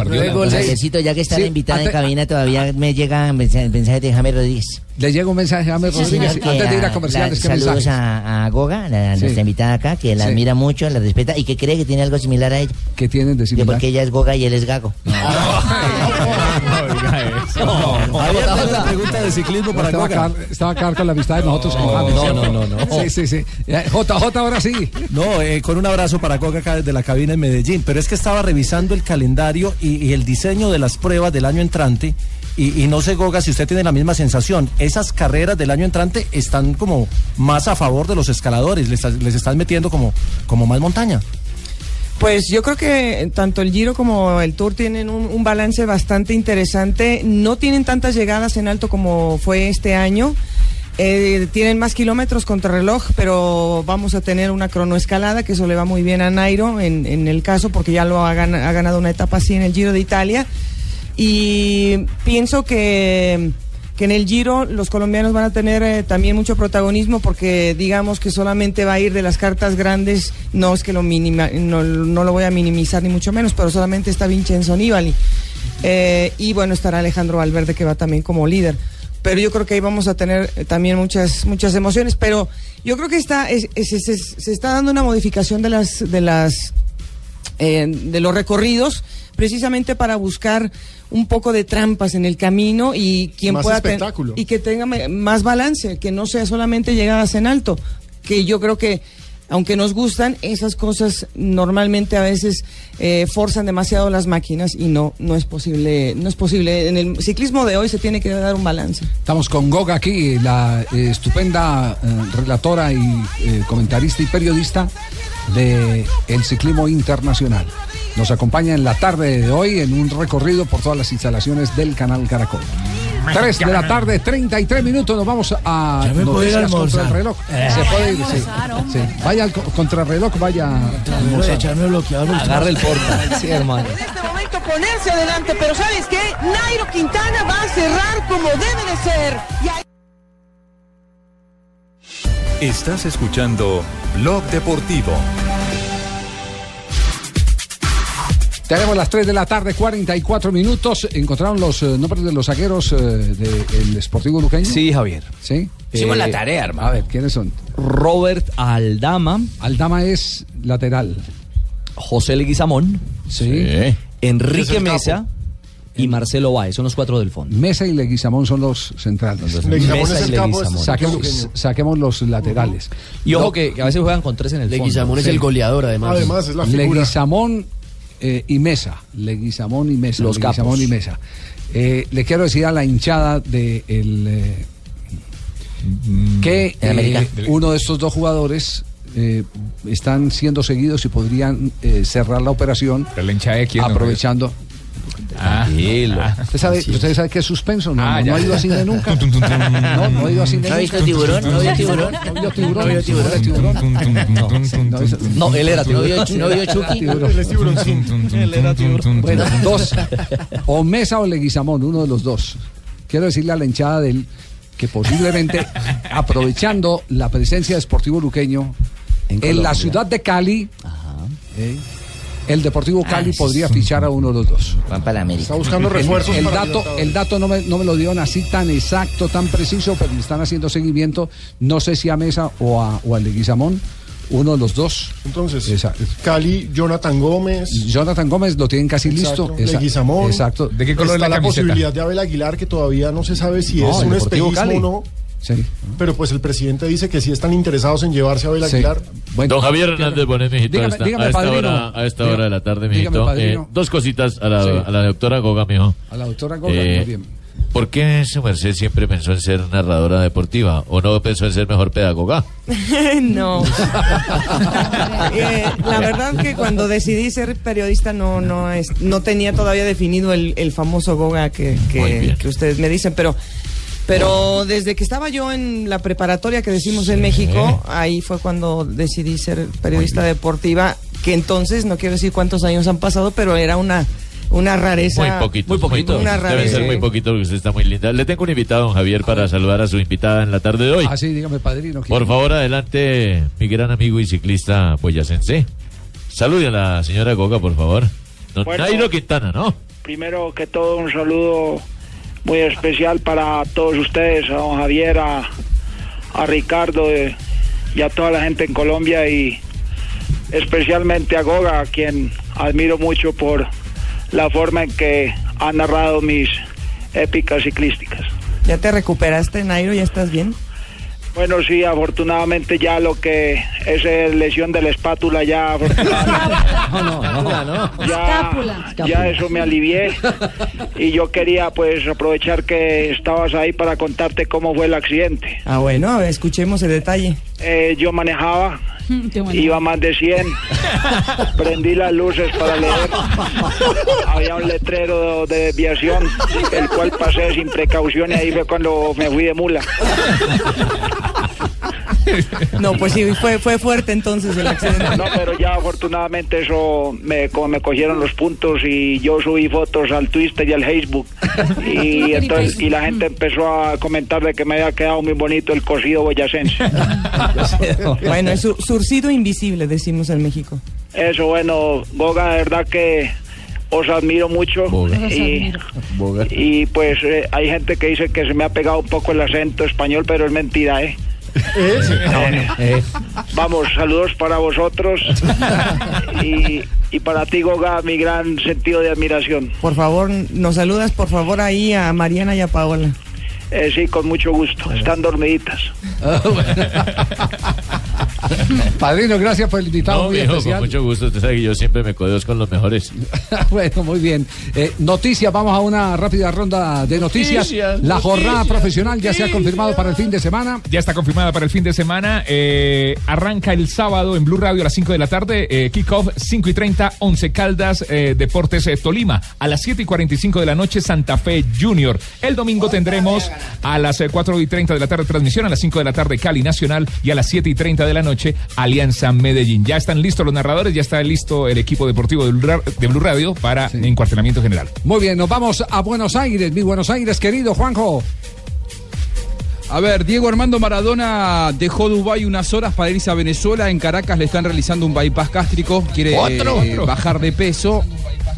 Luego le- Javiercito, ya que está Sí, la invitada en cabina, todavía me llegan mensa- mensajes de James Rodríguez. Le llega un mensaje a James Rodríguez antes de ir a ah, comerciales. la- ¿qué saludos a, a Goga, la, Sí. nuestra invitada acá, que la Sí. admira mucho, la respeta y que cree que tiene algo similar a ella. ¿Qué tienen de Que similar? porque ella es Goga y él es Gago. Javier, tengo una pregunta de ciclismo para estaba, acá, estaba acá con la amistad de nosotros no, no, no, no. Sí, sí, sí. JJ, ahora sí. No, eh, con un abrazo para Coca acá desde la cabina en Medellín. Pero es que estaba revisando el calendario y, y el diseño de las pruebas del año entrante. Y, y no sé, Goga, si usted tiene la misma sensación. Esas carreras del año entrante están como más a favor de los escaladores. Les, les están metiendo como, como más montaña. Pues yo creo que tanto el Giro como el Tour tienen un, balance bastante interesante. No tienen tantas llegadas en alto como fue este año. Eh, tienen más kilómetros contra reloj, pero vamos a tener una cronoescalada, que eso le va muy bien a Nairo en, en el caso, porque ya lo ha ganado una etapa así en el Giro de Italia. Y pienso que, que en el Giro los colombianos van a tener eh, también mucho protagonismo porque digamos que solamente va a ir de las cartas grandes, no es que lo minima, no, no lo voy a minimizar ni mucho menos, pero solamente está Vincenzo Nibali. Eh, y bueno, estará Alejandro Valverde que va también como líder. Pero yo creo que ahí vamos a tener eh, también muchas muchas emociones, pero yo creo que está es- es- es- es- se está dando una modificación de las de las de los recorridos, precisamente para buscar un poco de trampas en el camino y quien Más pueda ten- y que tenga más balance, que no sea solamente llegadas en alto, que yo creo que aunque nos gustan, esas cosas normalmente a veces eh, forzan demasiado las máquinas y no, no es posible, no es posible. En el ciclismo de hoy se tiene que dar un balance. Estamos con Goga aquí, la eh, estupenda eh, relatora y eh, comentarista y periodista de el ciclismo internacional. Nos acompaña en la tarde de hoy en un recorrido por todas las instalaciones del canal Caracol. 3 de la tarde, 33 minutos, nos vamos a noticias contra el reloj. Eh. Se puede ir, sí. Vaya al co- contrarreloj, vaya a echarme bloqueador. Agarre el porta. Sí, hermano. En este momento ponerse adelante, pero ¿sabes qué? Nairo Quintana va a cerrar como debe de ser. Y ahí- Estás escuchando Blog Deportivo. Tenemos las 3 de la tarde, 44 minutos. ¿Encontraron los eh, nombres de los zagueros eh, del Sportivo Luqueño? Sí, Javier. ¿Sí? Hicimos la tarea, hermano. A ver, ¿quiénes son? Robert Aldama. Aldama es lateral. José Leguizamón. Sí. Enrique el capo. Mesa. Y Marcelo Báez. Son los cuatro del fondo. Mesa y Leguizamón son los centrales. Leguizamón Mesa es el y de este Saquemos, saquemos los laterales. Y ojo No, que, a veces juegan con tres en el fondo. Leguizamón es el goleador, además. Además, es la figura. Leguizamón eh, y Mesa. Leguizamón y Mesa. Los Leguizamón capos. y Mesa. Eh, le quiero decir a la hinchada de el, eh, que eh, uno de estos dos jugadores eh, están siendo seguidos y podrían eh, cerrar la operación aprovechando. Tranquilo. ¿Usted sabe, ¿Usted sabe qué es suspenso? No, Ah, no, ya. no ha ido a cine nunca. No, no ha ido a cine ¿No ha nunca. visto tiburón? ¿No vio tiburón? No vio tiburón. ¿No vio tiburón? No tiburón. No, él era ¿No vio, tiburón. ¿No vio Chucky? Tiburón. Él era tiburón. Bueno, dos. O Mesa o Leguizamón, uno de los dos. Quiero decirle a la hinchada del que posiblemente, aprovechando la presencia de Sportivo Luqueño en, la ciudad de Cali, ¿eh? El Deportivo Cali Ah, sí. podría fichar a uno de los dos. Van para la América. Está buscando refuerzos El, el para dato, el dato no me, no me lo dieron así tan exacto, tan preciso, pero le están haciendo seguimiento. No sé si a Mesa o a, o a Leguizamón, uno de los dos. Entonces, Esa- Cali, Jonathan Gómez. Jonathan Gómez lo tienen casi Exacto, listo. Esa- Leguizamón. Exacto. ¿De qué color Está es la la posibilidad de Abel Aguilar, que todavía no se sabe si No, es un espejismo Cali. o no. Sí. Pero pues el presidente dice que sí están interesados en llevarse a Abel Sí. Aguilar. Bueno, Don Javier Hernández Bonet, mijito, Dígame- a esta, dígame, a esta padrino. hora, a esta Dígame- hora de la tarde, mijito. Eh, dos cositas a la, Sí. a la doctora Goga, mijo. A la doctora Goga, Eh, muy bien. ¿Por qué su merced siempre pensó en ser narradora deportiva? ¿O no pensó en ser mejor pedagoga? no. Eh, la verdad que cuando decidí ser periodista no no es, no tenía todavía definido el, el famoso Goga que, que ustedes me dicen, pero pero desde que estaba yo en la preparatoria que decimos en México, ahí fue cuando decidí ser periodista deportiva, que entonces no quiero decir cuántos años han pasado, pero era una una rareza. Muy poquito. Muy poquito. Una Debe rareza. ser muy poquito porque usted está muy linda. Le tengo un invitado, don Javier, para saludar a su invitada en la tarde de hoy. Ah, sí, dígame, padrino. Por favor, adelante, mi gran amigo y ciclista boyacense. Salude a la señora Goga, por favor. Don Bueno. Nairo Quintana, ¿no? Primero que todo, un saludo muy especial para todos ustedes, a don Javier, a, Ricardo eh, y a toda la gente en Colombia y especialmente a Goga, a quien admiro mucho por la forma en que ha narrado mis épicas ciclísticas. ¿Ya te recuperaste, Nairo? ¿Ya estás bien? Bueno, sí, afortunadamente ya lo que es lesión de la espátula ya afortunadamente ya, ya eso me alivié y yo quería pues aprovechar que estabas ahí para contarte cómo fue el accidente. Ah, bueno, escuchemos el detalle. Eh, yo manejaba, iba más de 100, prendí las luces para leer, había un letrero de desviación, el cual pasé sin precaución y ahí fue cuando me fui de mula. No, pues sí, fue, fue fuerte entonces el accidente. No, pero ya afortunadamente eso me, como me cogieron los puntos y yo subí fotos al Twitter y al Facebook y entonces y la gente empezó a comentar de que me había quedado muy bonito el cocido boyacense. Bueno, es su- surcido invisible, decimos en México. Eso bueno, Goga, de verdad que os admiro mucho y, y pues eh, hay gente que dice que se me ha pegado un poco el acento español, pero es mentira, ¿eh? Eh, Vamos, saludos para vosotros y Y para ti, Goga, mi gran sentido de admiración. Por favor, nos saludas por favor ahí a Mariana y a Paola. Eh, sí, con mucho gusto. Están dormiditas. Padrino, gracias por el invitado No, muy viejo, con mucho gusto. Usted sabe que yo siempre me codeo con los mejores. bueno, muy bien. Eh, noticias, vamos a una rápida ronda de noticias. Noticias, La jornada noticias, profesional ya se ha confirmado para el fin de semana. Ya está confirmada para el fin de semana. Eh, arranca el sábado en Blue Radio a las 5 de la tarde. Eh, Kickoff 5 y 30, 11 Caldas, eh, Deportes eh, Tolima. A las 7 y 45 de la noche, Santa Fe Junior. El domingo tendremos a las eh, 4 y 30 de la tarde transmisión, a las 5 de la tarde Cali Nacional y a las 7 y 30 de la noche Alianza Medellín. Ya están listos los narradores, ya está listo el equipo deportivo de Blue Radio para encuartelamiento general. Muy bien, nos vamos a Buenos Aires, mi Buenos Aires, querido Juanjo. A ver, Diego Armando Maradona dejó Dubái unas horas para irse a Venezuela. En Caracas le están realizando un bypass gástrico. Quiere ¿Otro? eh, bajar de peso.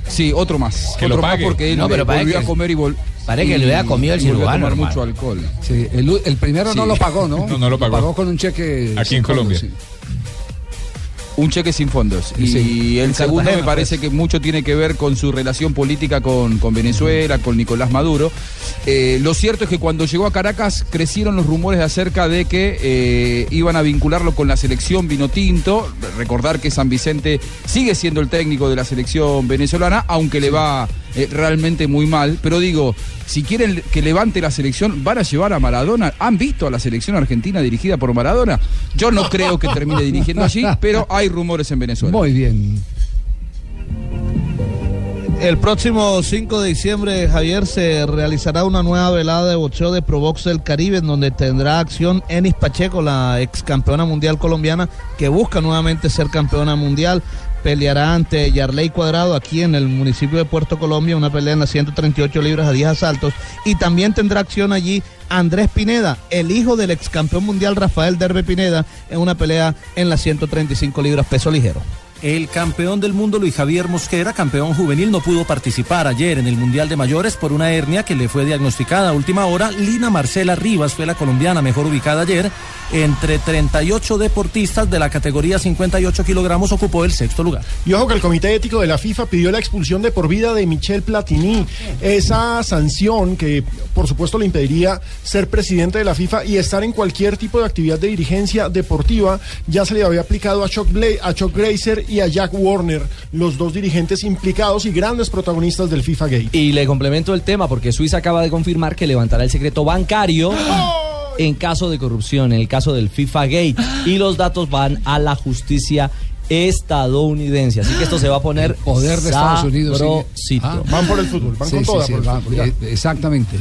Sí, otro más. Que otro lo más pague. porque él No, pero parece volvió a que- comer y vol- parece que le hubiera comido el y volvió a cirujano, tomar mucho alcohol. Sí, el, el primero Sí. no lo pagó, ¿no? No, no lo pagó. con un cheque. Aquí en Colombia. sí. Un cheque sin fondos. Y Sí. el segundo me parece que mucho tiene que ver con su relación política con, con Venezuela, con Nicolás Maduro. Eh, lo cierto es que cuando llegó a Caracas crecieron los rumores acerca de que eh, iban a vincularlo con la selección Vinotinto. Recordar que San Vicente sigue siendo el técnico de la selección venezolana, aunque le va eh, realmente muy mal. Pero digo, si quieren que levante la selección, van a llevar a Maradona. ¿Han visto a la selección argentina dirigida por Maradona? Yo no creo que termine dirigiendo allí, pero hay rumores en Venezuela. Muy bien. El próximo 5 de diciembre, Javier, se realizará una nueva velada de boxeo de Probox del Caribe, en donde tendrá acción Enis Pacheco, la ex campeona mundial colombiana, que busca nuevamente ser campeona mundial. Peleará ante Yarley Cuadrado aquí en el municipio de Puerto Colombia, una pelea en las 138 libras a 10 asaltos. Y también tendrá acción allí Andrés Pineda, el hijo del ex campeón mundial Rafael Derbe Pineda, en una pelea en las 135 libras peso ligero. El campeón del mundo Luis Javier Mosquera, campeón juvenil, no pudo participar ayer en el Mundial de Mayores por una hernia que le fue diagnosticada a última hora. Lina Marcela Rivas fue la colombiana mejor ubicada ayer. Entre 38 deportistas de la categoría 58 kilogramos ocupó el sexto lugar. Y ojo que el Comité Ético de la FIFA pidió la expulsión de por vida de Michel Platini. Esa sanción que, por supuesto, le impediría ser presidente de la FIFA y estar en cualquier tipo de actividad de dirigencia deportiva, ya se le había aplicado a Chuck, Bla- a Chuck Grazer y a Jack Warner, los dos dirigentes implicados y grandes protagonistas del FIFA Gate. Y le complemento el tema porque Suiza acaba de confirmar que levantará el secreto bancario en caso de corrupción, en el caso del FIFA Gate. Y los datos van a la justicia estadounidense. Así que esto se va a poner Poder de Estados Unidos. sí. Ah. Van por el fútbol, van Sí, con sí, toda sí, por el fútbol, eh, Exactamente.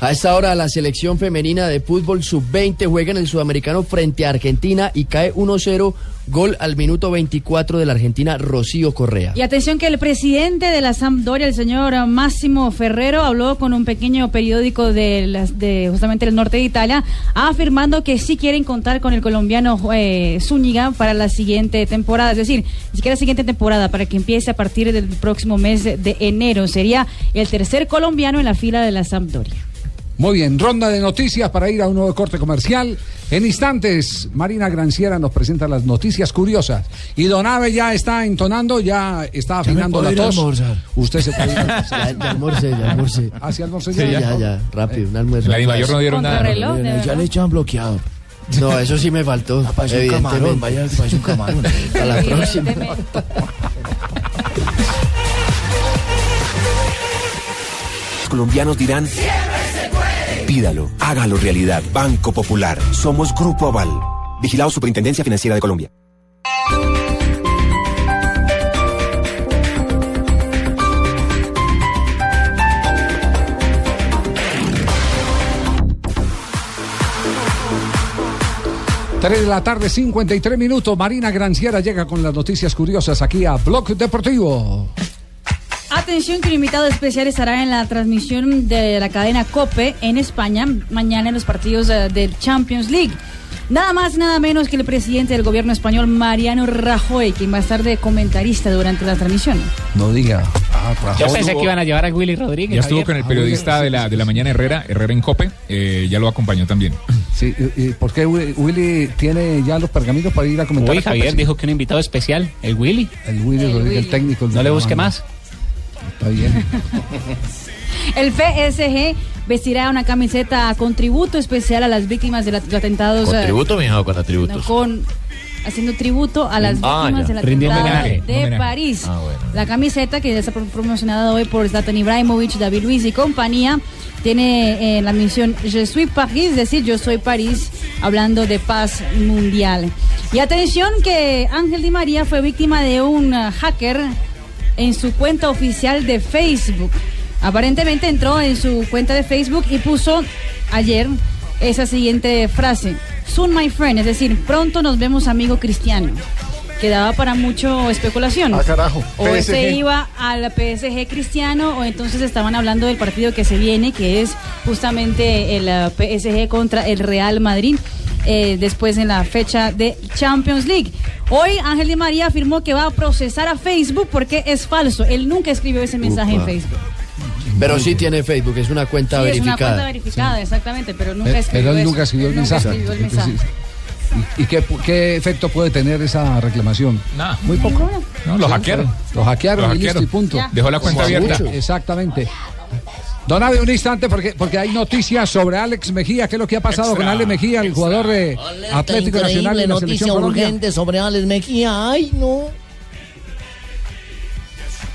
A esta hora la selección femenina de fútbol sub-20 juega en el sudamericano frente a Argentina y cae 1-0 gol al minuto 24 de la Argentina Rocío Correa. Y atención que el presidente de la Sampdoria, el señor Máximo Ferrero, habló con un pequeño periódico de, las, de justamente el norte de Italia, afirmando que sí quieren contar con el colombiano eh, Zúñiga para la siguiente temporada, es decir, ni siquiera la siguiente temporada, para que empiece a partir del próximo mes de enero. Sería el tercer colombiano en la fila de la Sampdoria. Muy bien, ronda de noticias para ir a un nuevo corte comercial. En instantes, Marina Granciera nos presenta las noticias curiosas. Y Don Ave ya está entonando, ya está Ya afinando puedo la tos. almorzar. Usted se puede ir a almorzar. Ya, ya almorcé, ya almorcé. ¿Ah, sí almorcé Sí, ya? ya, ya, rápido, un almuerzo. La Dimayor no dieron nada. Contrarreloj, de Ya le echaban bloqueado. No, eso sí me faltó. parece un camarón, vaya, parece un camarón. A la próxima. Los colombianos dirán, pídalo, hágalo realidad. Banco Popular, somos Grupo Aval. Vigilado Superintendencia Financiera de Colombia. Tres de la tarde, 53 minutos. Marina Granciera llega con las noticias curiosas aquí a Blog Deportivo. Atención que un invitado especial estará en la transmisión de la cadena COPE en España mañana en los partidos eh, del Champions League. Nada más, nada menos que el presidente del gobierno español, Mariano Rajoy, quien va a estar de comentarista durante la transmisión. No diga. Yo pensé que iban a llevar a Willy Rodríguez. Ya estuvo Javier. con el periodista de la, de la mañana Herrera, Herrera en Cope, eh, ya lo acompañó también. Sí, y- y ¿Por qué Wi- Willy tiene ya los pergaminos para ir a comentar? Uy? Javier dijo que un invitado especial, el Willy. El Willy Rodríguez, el técnico. No le busque más. Está bien. El PSG vestirá una camiseta con tributo especial a las víctimas de los atentados. ¿Con eh, tributo, mija, o con no, atributos? con haciendo tributo a las Ah, víctimas ya. del atentado homenaje, de homenaje. París. Ah, bueno. La camiseta que ya está pro- promocionada hoy por Zlatan Ibrahimovic, David Luiz y compañía tiene eh, la misión Je suis Paris, es decir, yo soy París, hablando de paz mundial. Y atención que Ángel Di María fue víctima de un uh, hacker en su cuenta oficial de Facebook. Aparentemente entró en su cuenta de Facebook y puso ayer esa siguiente frase. Soon my friend, es decir, pronto nos vemos amigo cristiano. Quedaba para mucho especulación. Ah, carajo. O PSG. se iba al PSG cristiano o entonces estaban hablando del partido que se viene, que es justamente el uh, PSG contra el Real Madrid. eh, después en la fecha de Champions League. Hoy Ángel Di María afirmó que va a procesar a Facebook porque es falso. Él nunca escribió ese mensaje en. Facebook. Pero sí tiene Facebook, es una cuenta Sí, es una verificada. cuenta verificada, exactamente, pero nunca Eh, escribió Pero él nunca escribió el Nunca mensaje. escribió el mensaje. ¿Y, y qué, qué efecto puede tener esa reclamación? Nada. Muy poco. No, lo Sí, hackearon. Lo hackearon Lo y listo hackearon. y punto. Ya. Dejó la cuenta Como abierta. mucho. Exactamente. Don Abe, un instante, porque, porque hay noticias sobre Alex Mejía. ¿Qué es lo que ha pasado con Alex Mejía, el jugador de Atlético Nacional y la noticia Selección Colombia? urgente sobre Alex Mejía. Ay, no.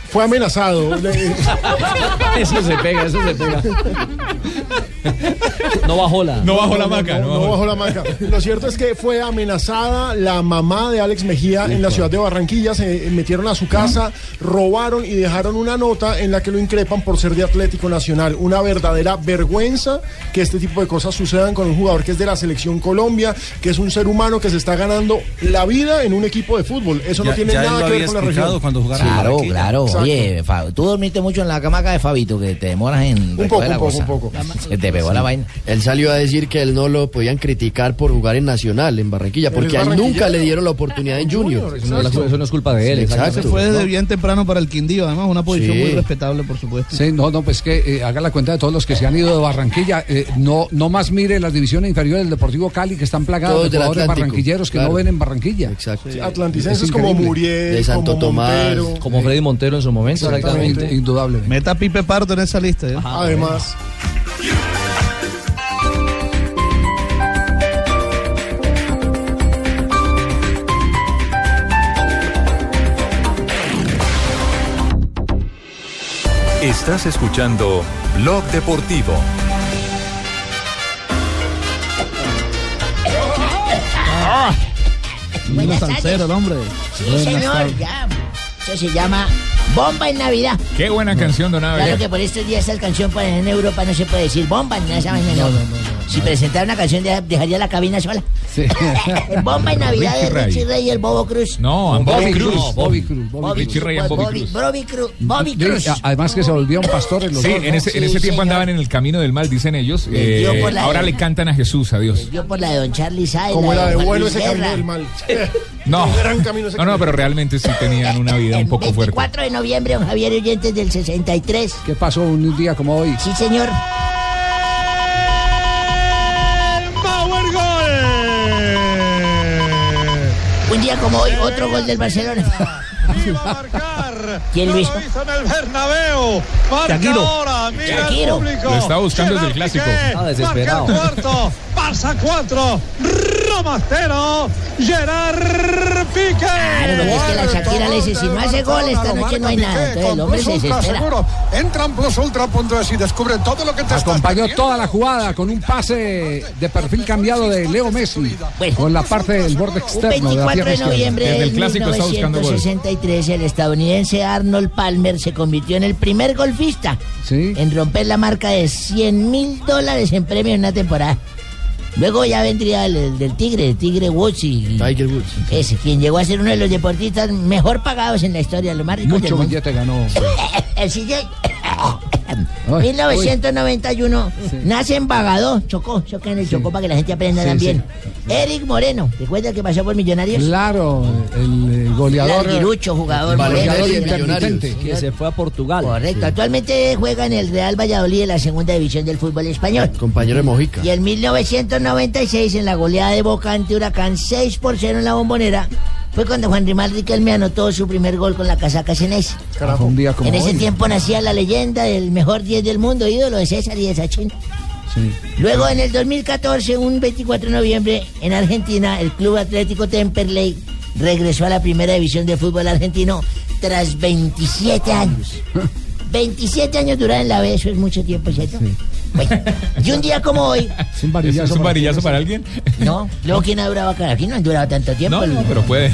Fue amenazado. Eso se pega, eso se pega. No bajó la. No bajó la maca. No, no bajó la maca. Lo cierto es que fue amenazada la mamá de Alex Mejía en la ciudad de Barranquilla. Se metieron a su casa, robaron y dejaron una nota en la que lo increpan por ser de Atlético Nacional. Una verdadera vergüenza que este tipo de cosas sucedan con un jugador que es de la selección Colombia, que es un ser humano que se está ganando la vida en un equipo de fútbol. Eso no tiene nada que ver con la región. cuando Claro, claro. Exacto. Oye, tú dormiste mucho en la camaca de Fabito, que te demoras en Un poco, la un poco, cosa. un poco. Se te pegó la vaina. Él salió a decir que él no lo podían criticar por jugar en Nacional, en Barranquilla, porque a él nunca le dieron la oportunidad en Junior. Eso no, eso no es culpa de él. Exacto. Se fue desde bien temprano para el Quindío, además una posición Sí. muy respetable, por supuesto. Sí, no, no, pues que eh, haga la cuenta de todos los que se han ido de Barranquilla. eh, no, no más mire las divisiones inferiores del Deportivo Cali que están plagadas Todos de jugadores barranquilleros que claro. no ven en Barranquilla. Exacto. Sí, atlanticenses Es como. Muriel, De Santo como Tomás, Montero. Como Freddy Montero en su momento, Exactamente. exactamente. Indudablemente. Meta a Pipe Pardo en esa lista. ¿eh? Además. Estás escuchando Blog Deportivo. Buenas salsero, tardes. el hombre. Sí, Buenas señor, ya. Eso se llama Bomba en Navidad. Qué buena canción, don Abe. Claro que por estos días esta canción pues, en Europa no se puede decir bomba ni esa vaina, no. Si presentara una canción de- dejaría la cabina sola. bomba en Navidad de Richie Ray y el Bobo Cruz. No, Bobby Bobby Cruz. Cruz, Bobby Cruz, Bobby and Bobby Bobby, Cruz. Bobby Cruz. Bobby Sí, Cruz. Además que se volvieron pastores los Sí, dos. ¿no? en ese, en Sí, ese tiempo señor. andaban en el camino del mal, dicen ellos. Eh, ahora le cantan a Jesús, a Dios. Yo por la de Don Charlie Say. Como la de Luis ese camino del mal. No, Un gran camino ese no, no, pero realmente sí tenían una vida un poco fuerte. 4 de noviembre, don Javier Oyentes del 63. ¿Qué pasó un día como hoy? Sí, señor. Un día como hoy, otro gol del Barcelona. ¿Quién lo hizo? En el Bernabéu. Marca Shakiro. ahora. Mira el público. Lo estaba buscando desde el clásico. Desesperado. Marca el cuarto. Barça 4. Roma 0. Gerard Piqué. Claro, es que la Shakira le dice, si no hace gol esta noche no hay nada. Entonces el hombre se desespera. Entra en plusultra.es y descubre todo lo que te Acompañó toda la jugada con un pase de perfil cambiado de Leo Messi con la parte del borde Un externo de la 24 pierna de noviembre Desde de el clásico está buscando gol. 1963, el estadounidense Arnold Palmer se convirtió en el primer golfista Sí. en romper la marca de 100 mil dólares en premio en una temporada. Luego ya vendría el, del Tigre, el Tigre Woods y. Tiger Woods. Ese, quien llegó a ser uno de los deportistas mejor pagados en la historia, lo más rico Mucho del te ganó. el siguiente. 1991. Sí. Nace en Bagadó, Chocó, Chocó en el Chocó para que la gente aprenda también. Eric Moreno, ¿recuerda que pasó por Millonarios? Claro, el, el goleador. Larguirucho, jugador Que se fue a Portugal. Correcto, actualmente juega en el Real Valladolid de la segunda división del fútbol español. Compañero de Mojica. Y en 1996, en la goleada de Boca ante Huracán, 6 por 0 en la bombonera fue cuando Juan Rimar Riquelme anotó su primer gol con la casaca Ceneice. Carajo, un día como En ese hoy. tiempo nacía la leyenda del mejor 10 del mundo, ídolo de César y de Sachin. Sí. Luego, en el 2014, un 24 de noviembre, en Argentina, el Club Atlético Temperley regresó a la primera división de fútbol argentino tras 27 años. 27 años durar en la B, eso es mucho tiempo, ¿cierto? Bueno, y un día como hoy, Es un ¿Es, varillazo. es un para varillazo todos. para alguien? no, luego quién ha durado acá, aquí no han durado tanto tiempo. No, no, pero puede.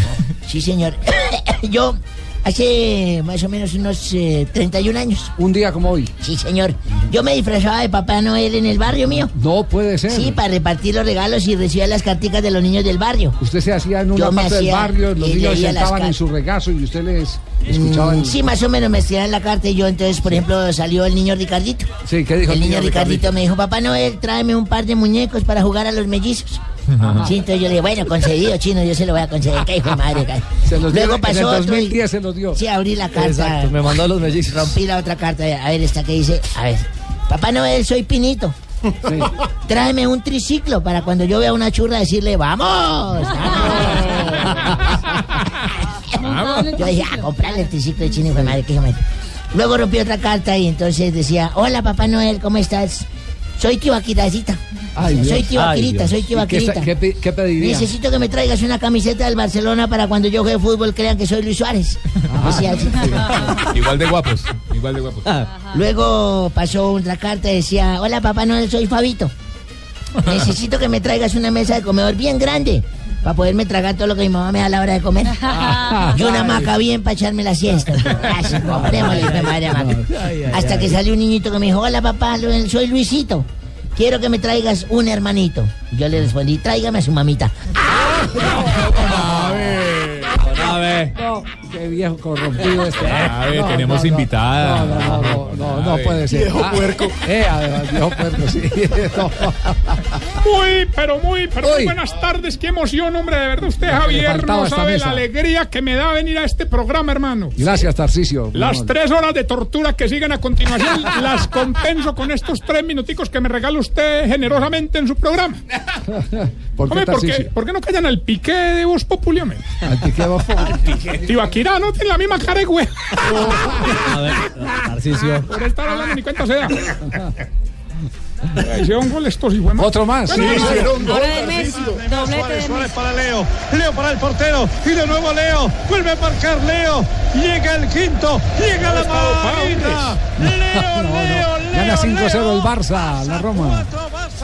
Sí, señor. Yo, hace más o menos unos eh, 31 años. Un día como hoy. Sí, señor. Yo me disfrazaba de Papá Noel en el barrio mío. No puede ser. Sí, para repartir los regalos y recibir las carticas de los niños del barrio. Usted se hacía en una Yo me parte del barrio, los y niños leía las sentaban en cartas. su regazo y usted les escuchaba. Mm, en- Sí, más o menos me escribían la carta y yo entonces, por ejemplo, salió el niño Ricardito. Sí, ¿qué dijo El niño Ricardito me dijo, Papá Noel, tráeme un par de muñecos para jugar a los mellizos. Ajá. Sí, entonces yo le dije, bueno, concedido, chino, yo se lo voy a conceder. ¿Qué hijo de madre? ca-". Se los dio Luego en pasó el otro y- 2010 se los dio. Sí, abrí la carta. Exacto, me mandó los mellizos. Rompí la otra carta. A ver, esta que dice, a ver, Papá Noel, soy Pinito. Tráeme un triciclo para cuando yo vea una churra decirle, ¡vamos! Yo dije, ah, comprarle el triciclo de chino, hijo de madre, qué hijo de madre. Luego rompí otra carta y entonces decía, hola Papá Noel, ¿cómo estás? Soy tío Aquirazita. Ay, soy Dios. tío Ay, Aquirita, Dios. soy tío ¿Y qué qué qué pediría? Necesito que me traigas una camiseta del Barcelona para cuando yo juegue fútbol crean que soy Luis Suárez. Decía así. Igual de guapos. Igual de guapos. Luego pasó otra carta y decía, hola Papá Noel, soy Fabito. Necesito que me traigas una mesa de comedor bien grande para poderme tragar todo lo que mi mamá me da a la hora de comer. y una hamaca bien para echarme la siesta. Así, comprémosle. Hasta que salió un niñito que me dijo, hola papá, soy Luisito. Quiero que me traigas un hermanito. Yo le respondí, tráigame a su mamita. A ver. No, qué viejo corrompido este. A ver, No, tenemos no, no. invitada. No, no, no, no, puede ser. Viejo Ah, puerco. Eh, además, viejo puerco, sí. No. Muy, pero muy, pero muy Uy. buenas tardes. Qué emoción, hombre, de verdad. Usted, Javier, no sabe la alegría que me da venir a este programa, hermano. Gracias, Tarcicio. Las tres horas de tortura que siguen a continuación las compenso con estos tres minuticos que me regala usted generosamente en su programa. ¿Por qué, Hombre, ¿por qué, Tarcicio? por qué no callan al piqué de voz populi, hombre? Al piqué va por- Tibaquirá no tiene la misma cara de güey. A ver, Tarcicio. Por estar hablando ni cuenta se da. Hicieron gol estos y Otro más. Bueno, Sí, hicieron gol, Suárez, Suárez para Leo. Leo para el portero. Y de nuevo Leo. Vuelve a marcar Leo. Llega el quinto. Llega la marina. Leo, Leo, Leo. Gana 5-0 Leo. el Barça, la Roma.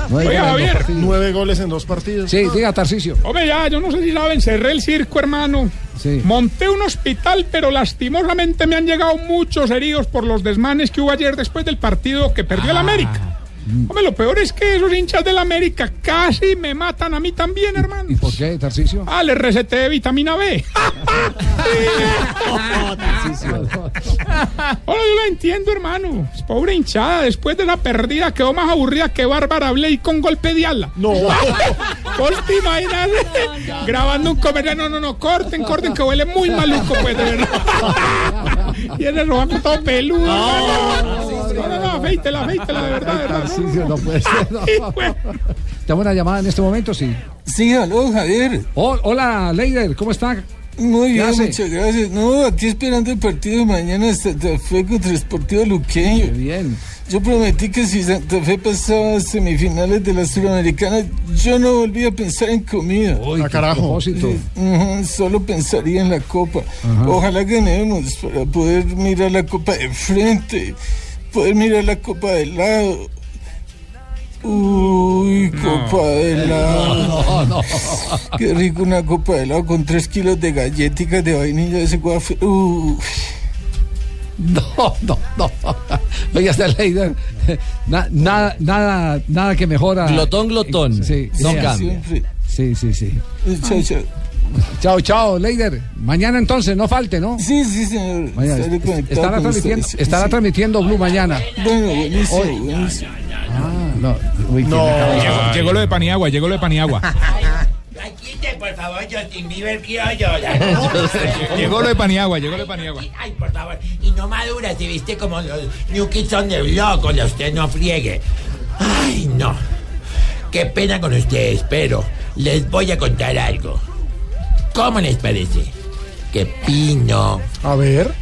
Nueve Oiga, goles en dos Javier. partidos. Nueve goles en dos partidos. Sí, diga, Tarcicio. Hombre, ya, yo no sé si saben, cerré el circo, hermano. Sí. Monté un hospital, pero lastimosamente me han llegado muchos heridos por los desmanes que hubo ayer después del partido que perdió Ah. el América. Hombre, lo peor es que esos hinchas del América casi me matan a mí también, hermano. ¿Y por qué, Tarcicio? Ah, les receté vitamina B. Ahora yo la entiendo, hermano. Pobre hinchada. Después de la perdida quedó más aburrida que Bárbara Bley con golpe de ala. No. ¿Vos te imaginas? Grabando un comercial. No, no, no. Corten, corten, que huele muy maluco, pues, de verdad. y ese robaco todo peludo. No, no, no, afeítela, afeítela, de verdad, de verdad. Tarcicio, no puede ser. no. ¿Tengo una llamada en este momento? Sí. Sí, aló, Javier. Oh, hola, Leider, ¿cómo está? Muy ¿Qué bien, hace? muchas gracias. No, aquí esperando el partido de mañana Santa Fe contra Sportivo Qué Luqueño. bien. Yo prometí que si Santa Fe pasaba a semifinales de la Suramericana, yo no volvía a pensar en comida. Uy, Ah, qué carajo. solo pensaría en la copa. Ajá. Ojalá ganemos para poder mirar la copa de frente, poder mirar la copa de lado. Uy, copa de lado. No, no. Qué rico una copa de helado con tres kilos de galletitas de vainilla de ese guafe. Uh, No, no, no. Oiga, está Leider. Na- nada, nada, nada que mejora. Glotón, glotón. Sí, No sí, cambia. siempre. Sí, sí, sí. Chacha, Chao, chao, Leider. Mañana entonces, no falte, ¿no? Sí, sí, señor. Estará transmitiendo, estará Sí. transmitiendo Blue mañana. Bueno. Ah, no. Uy, No. ¿quién acaba de- Llegó, llegó lo de Paniagua, llegó lo de Paniagua. Quite, por favor, Justin Bieber criollo. Llegó lo de Paniagua, llegó lo de Paniagua. Ay, por favor. Y no madura, se viste como los New Kids on the Block, con la usted no friegue. Ay, no. Qué pena con ustedes, pero les voy a contar algo. ¿Cómo les parece? Que Pino. A ver.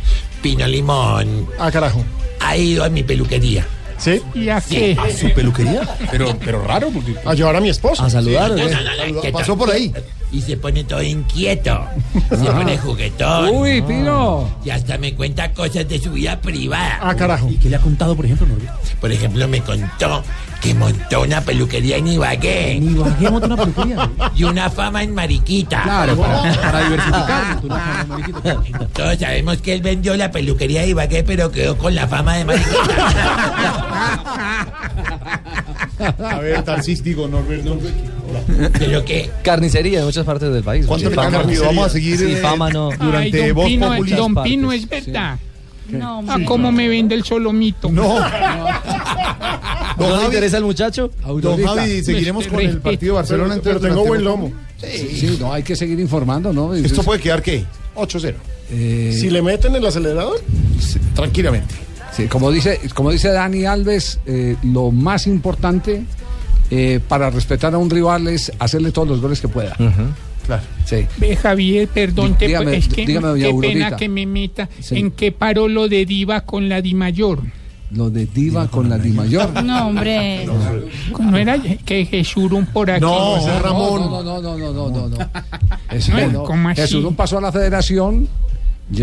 Pino Limón. Ah, carajo. Ha ido a mi peluquería. ¿Sí? ¿Y a Sí. qué? ¿A su peluquería? Pero, pero raro, porque. A llevar a mi esposa. ¿A saludar, No, ¿o qué? no, no, no, Pasó por ahí. Y se pone todo inquieto. Se Ah. pone juguetón. Uy, Pino. Y hasta me cuenta cosas de su vida privada. Ah, carajo. ¿Y qué le ha contado, por ejemplo, Norbert? Por ejemplo, me contó que montó una peluquería en Ibagué. ¿En Ibagué montó una peluquería? Y una fama en Mariquita. Claro, para, para diversificar. montó una fama en Mariquita. Todos sabemos que él vendió la peluquería de Ibagué, pero quedó con la fama de Mariquita. A ver, Tarsis, digo, Norbert, Norbert. Pero que. Carnicería en muchas partes del país. ¿Cuánto le fama- cambia? Vamos a seguir, Sí, eh, fama no. durante Ay, don Voz Pino, Populi. don partes. Pino, es verdad. No, Ah, hombre. cómo me vende el solomito. No. ¿No le interesa el muchacho? Don Javi, seguiremos con el partido de Barcelona. Pero entonces, tengo buen lomo. Sí, sí, no, hay que seguir informando, ¿no? ¿Esto puede quedar qué? 8-0. Eh, Si le meten el acelerador, Tranquilamente. Sí, como dice, como dice Dani Alves, eh, lo más importante eh, para respetar a un rival es hacerle todos los goles que pueda. Claro. Sí. Javier, perdón, Dí- te- dígame, es que dígame, qué Aurorita. pena que me meta. Sí. ¿En qué paró lo de Diva con la Di Mayor? Lo de Diva con la Di Mayor. No, hombre. No era que Jesurún por aquí. No, ese Ramón. No, no, no, no, no, no, no. Ese No, no. ¿cómo así? Jesurún pasó a la federación.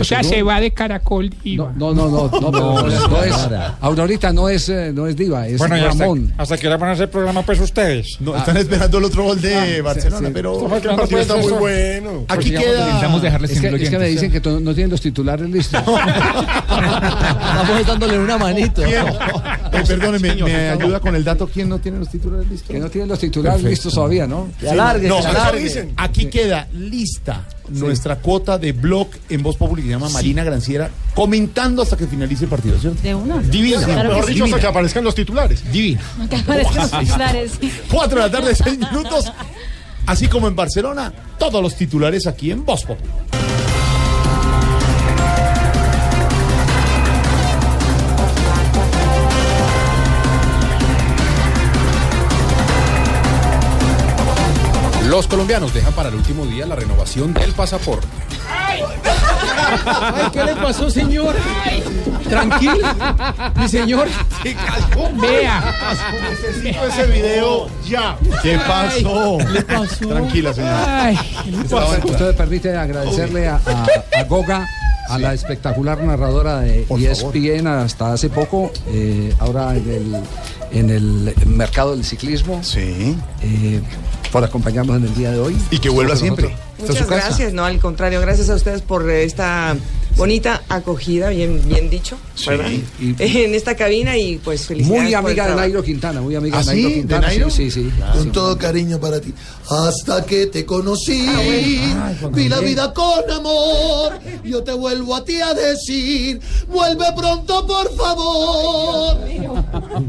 O sea, se va de caracol Diva. No, no, no, no, no, no, No, no es. Aurorita no es, eh, no es Diva, es Bueno, y hasta- Ramón. hasta que van a hacer programa pues ustedes. No, están Ah. esperando el otro gol de Ah, Barcelona, sí, pero el partido está muy bueno. Aquí queda. es que, es que me dicen que to- no tienen los titulares listos. Estamos dándole una manito. Eh, perdóneme, ¿me ayuda con el dato? ¿Quién no tiene los titulares listos? Que no tienen los titulares Perfecto. listos todavía, ¿no? Sí, no, Aquí queda lista nuestra cuota de blog en Voz Populi que se llama Marina Granciera, comentando hasta que finalice el partido, ¿cierto? De una. Divina. Claro que Mejor sí. dicho, hasta que aparezcan los titulares. Divina. Que aparezcan los titulares. Cuatro de la tarde, seis minutos. Así como en Barcelona, todos los titulares aquí en Voz Populi. Los colombianos dejan para el último día la renovación del pasaporte. Ay, ¿qué le pasó, señor? Tranquilo, mi señor. Vea. Necesito ese video ya. ¿Qué pasó? Ay, ¿qué pasó? Tranquila, señora. Ay, Usted me permite agradecerle a, a- a Goga, a la espectacular narradora de E ESPN hasta hace poco, eh, ahora en el, en el mercado del ciclismo. Sí. por acompañarnos en el día de hoy. Y que vuelva siempre. nosotros. Muchas su casa. gracias, no, al contrario, gracias a ustedes por eh, esta bonita acogida, bien, bien dicho, ¿verdad? en esta cabina y pues felicidades. Muy por el amiga de. Nairo Quintana, muy amiga ¿Ah, de Nairo sí? ¿De Quintana. Nairo? Sí, sí, sí. Con Sí. todo cariño para ti. Hasta que te conocí, Ay, Juan vi la vida con amor. Yo te vuelvo a ti a decir, vuelve pronto, por favor.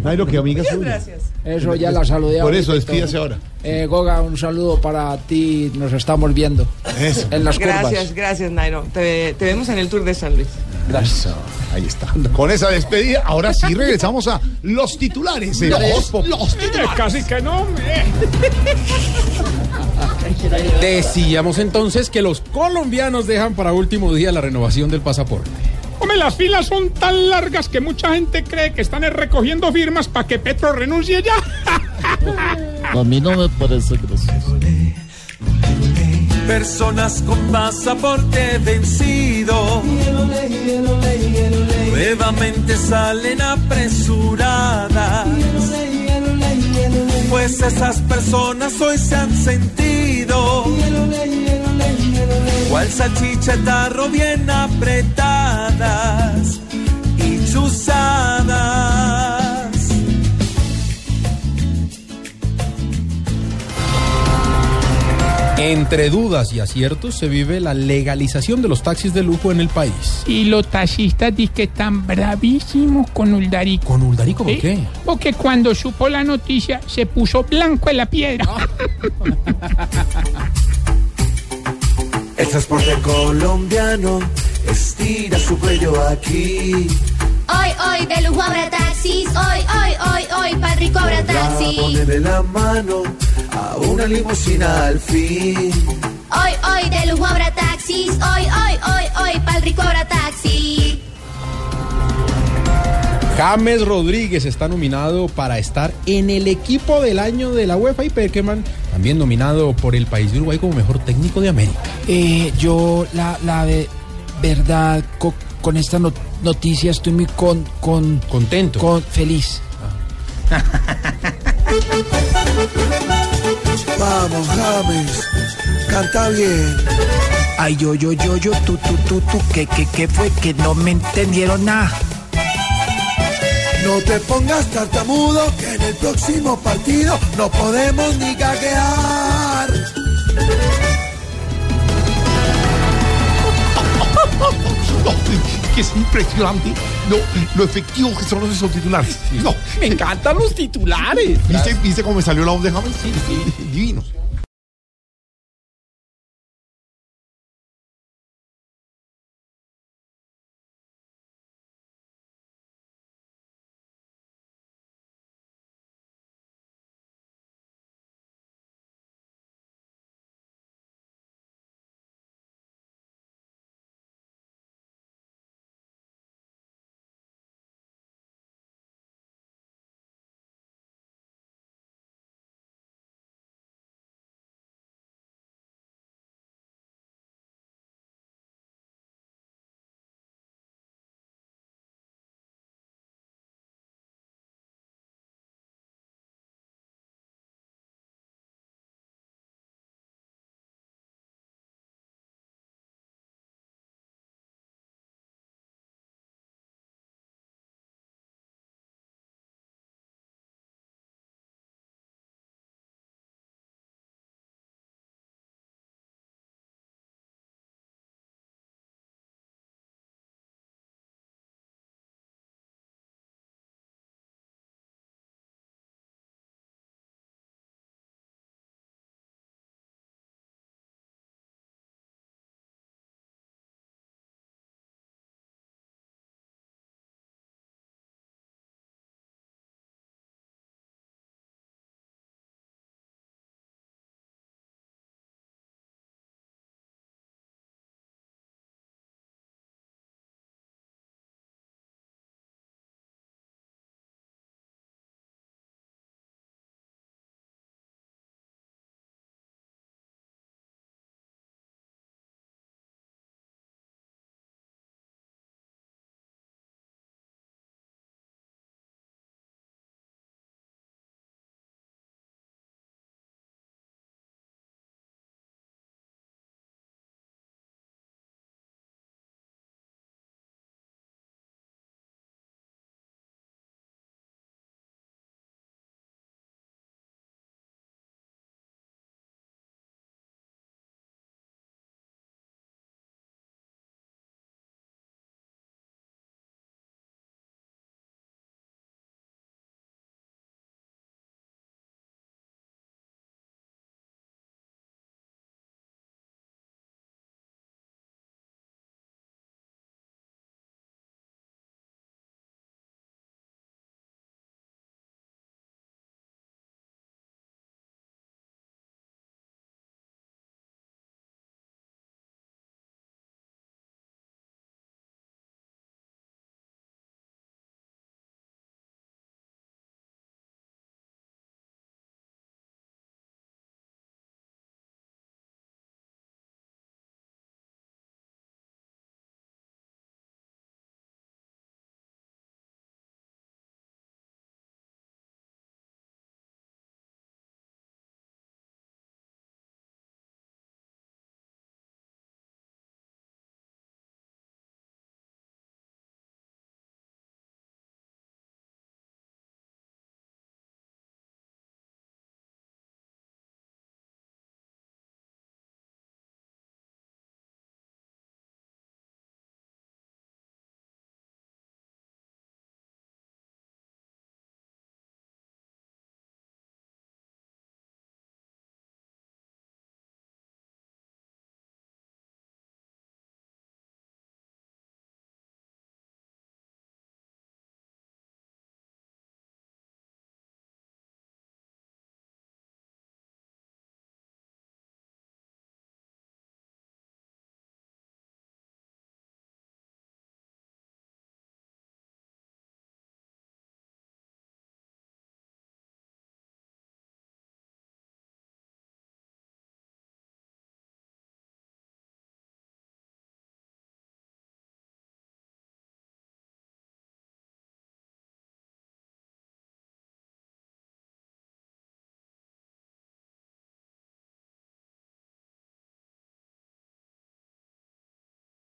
Nairo, que amiga suya. Eso ya la saludé. Por eso, despídase ahora. Eh, Goga, un saludo para ti. Nos estamos viendo en las curvas. Gracias, gracias, Nairo. Te, te vemos en el Tour de San Luis. Gracias. Ahí está. Con esa despedida, ahora sí regresamos a los titulares. de Voz Populi. Casi que no. Decíamos entonces que los colombianos dejan para último día la renovación del pasaporte. Hombre, las filas son tan largas que mucha gente cree que están recogiendo firmas para que Petro renuncie ya. A mí no me parece gracioso. Personas con pasaporte vencido nuevamente salen apresuradas. Pues esas personas hoy se han sentido cual salchicha tarro bien apretadas y chuzadas. En Entre dudas y aciertos se vive la legalización de los taxis de lujo en el país. Y los taxistas dicen que están bravísimos con Uldarico. ¿Con Uldarico por qué? Porque cuando supo la noticia se puso blanco en la piedra. El transporte colombiano estira su cuello aquí. Hoy, hoy, de lujo habrá taxis. Hoy, hoy, hoy, hoy, pa'l rico habrá taxis. Ponerle la mano a una limusina al fin. Hoy, hoy, de lujo habrá taxis. Hoy, hoy, hoy, hoy, pa'l rico habrá taxis. James Rodríguez está nominado para estar en el equipo del año de la UEFA y Peckerman también nominado por el país de Uruguay como mejor técnico de América. Eh, yo, la, la de verdad, co- con, esta no- noticia estoy muy con, con, contento. Con, feliz. Vamos, James, canta bien. Ay, yo, yo, yo, yo, tú, tú, tú, tú, ¿qué, qué, qué fue? Que no me entendieron nada. No te pongas tartamudo, que en el próximo partido no podemos ni gaguear. No, que es impresionante lo, lo efectivo que son esos titulares. No, me encantan los titulares. ¿Viste, ¿Viste cómo me salió la voz de James? Sí, sí, divinos.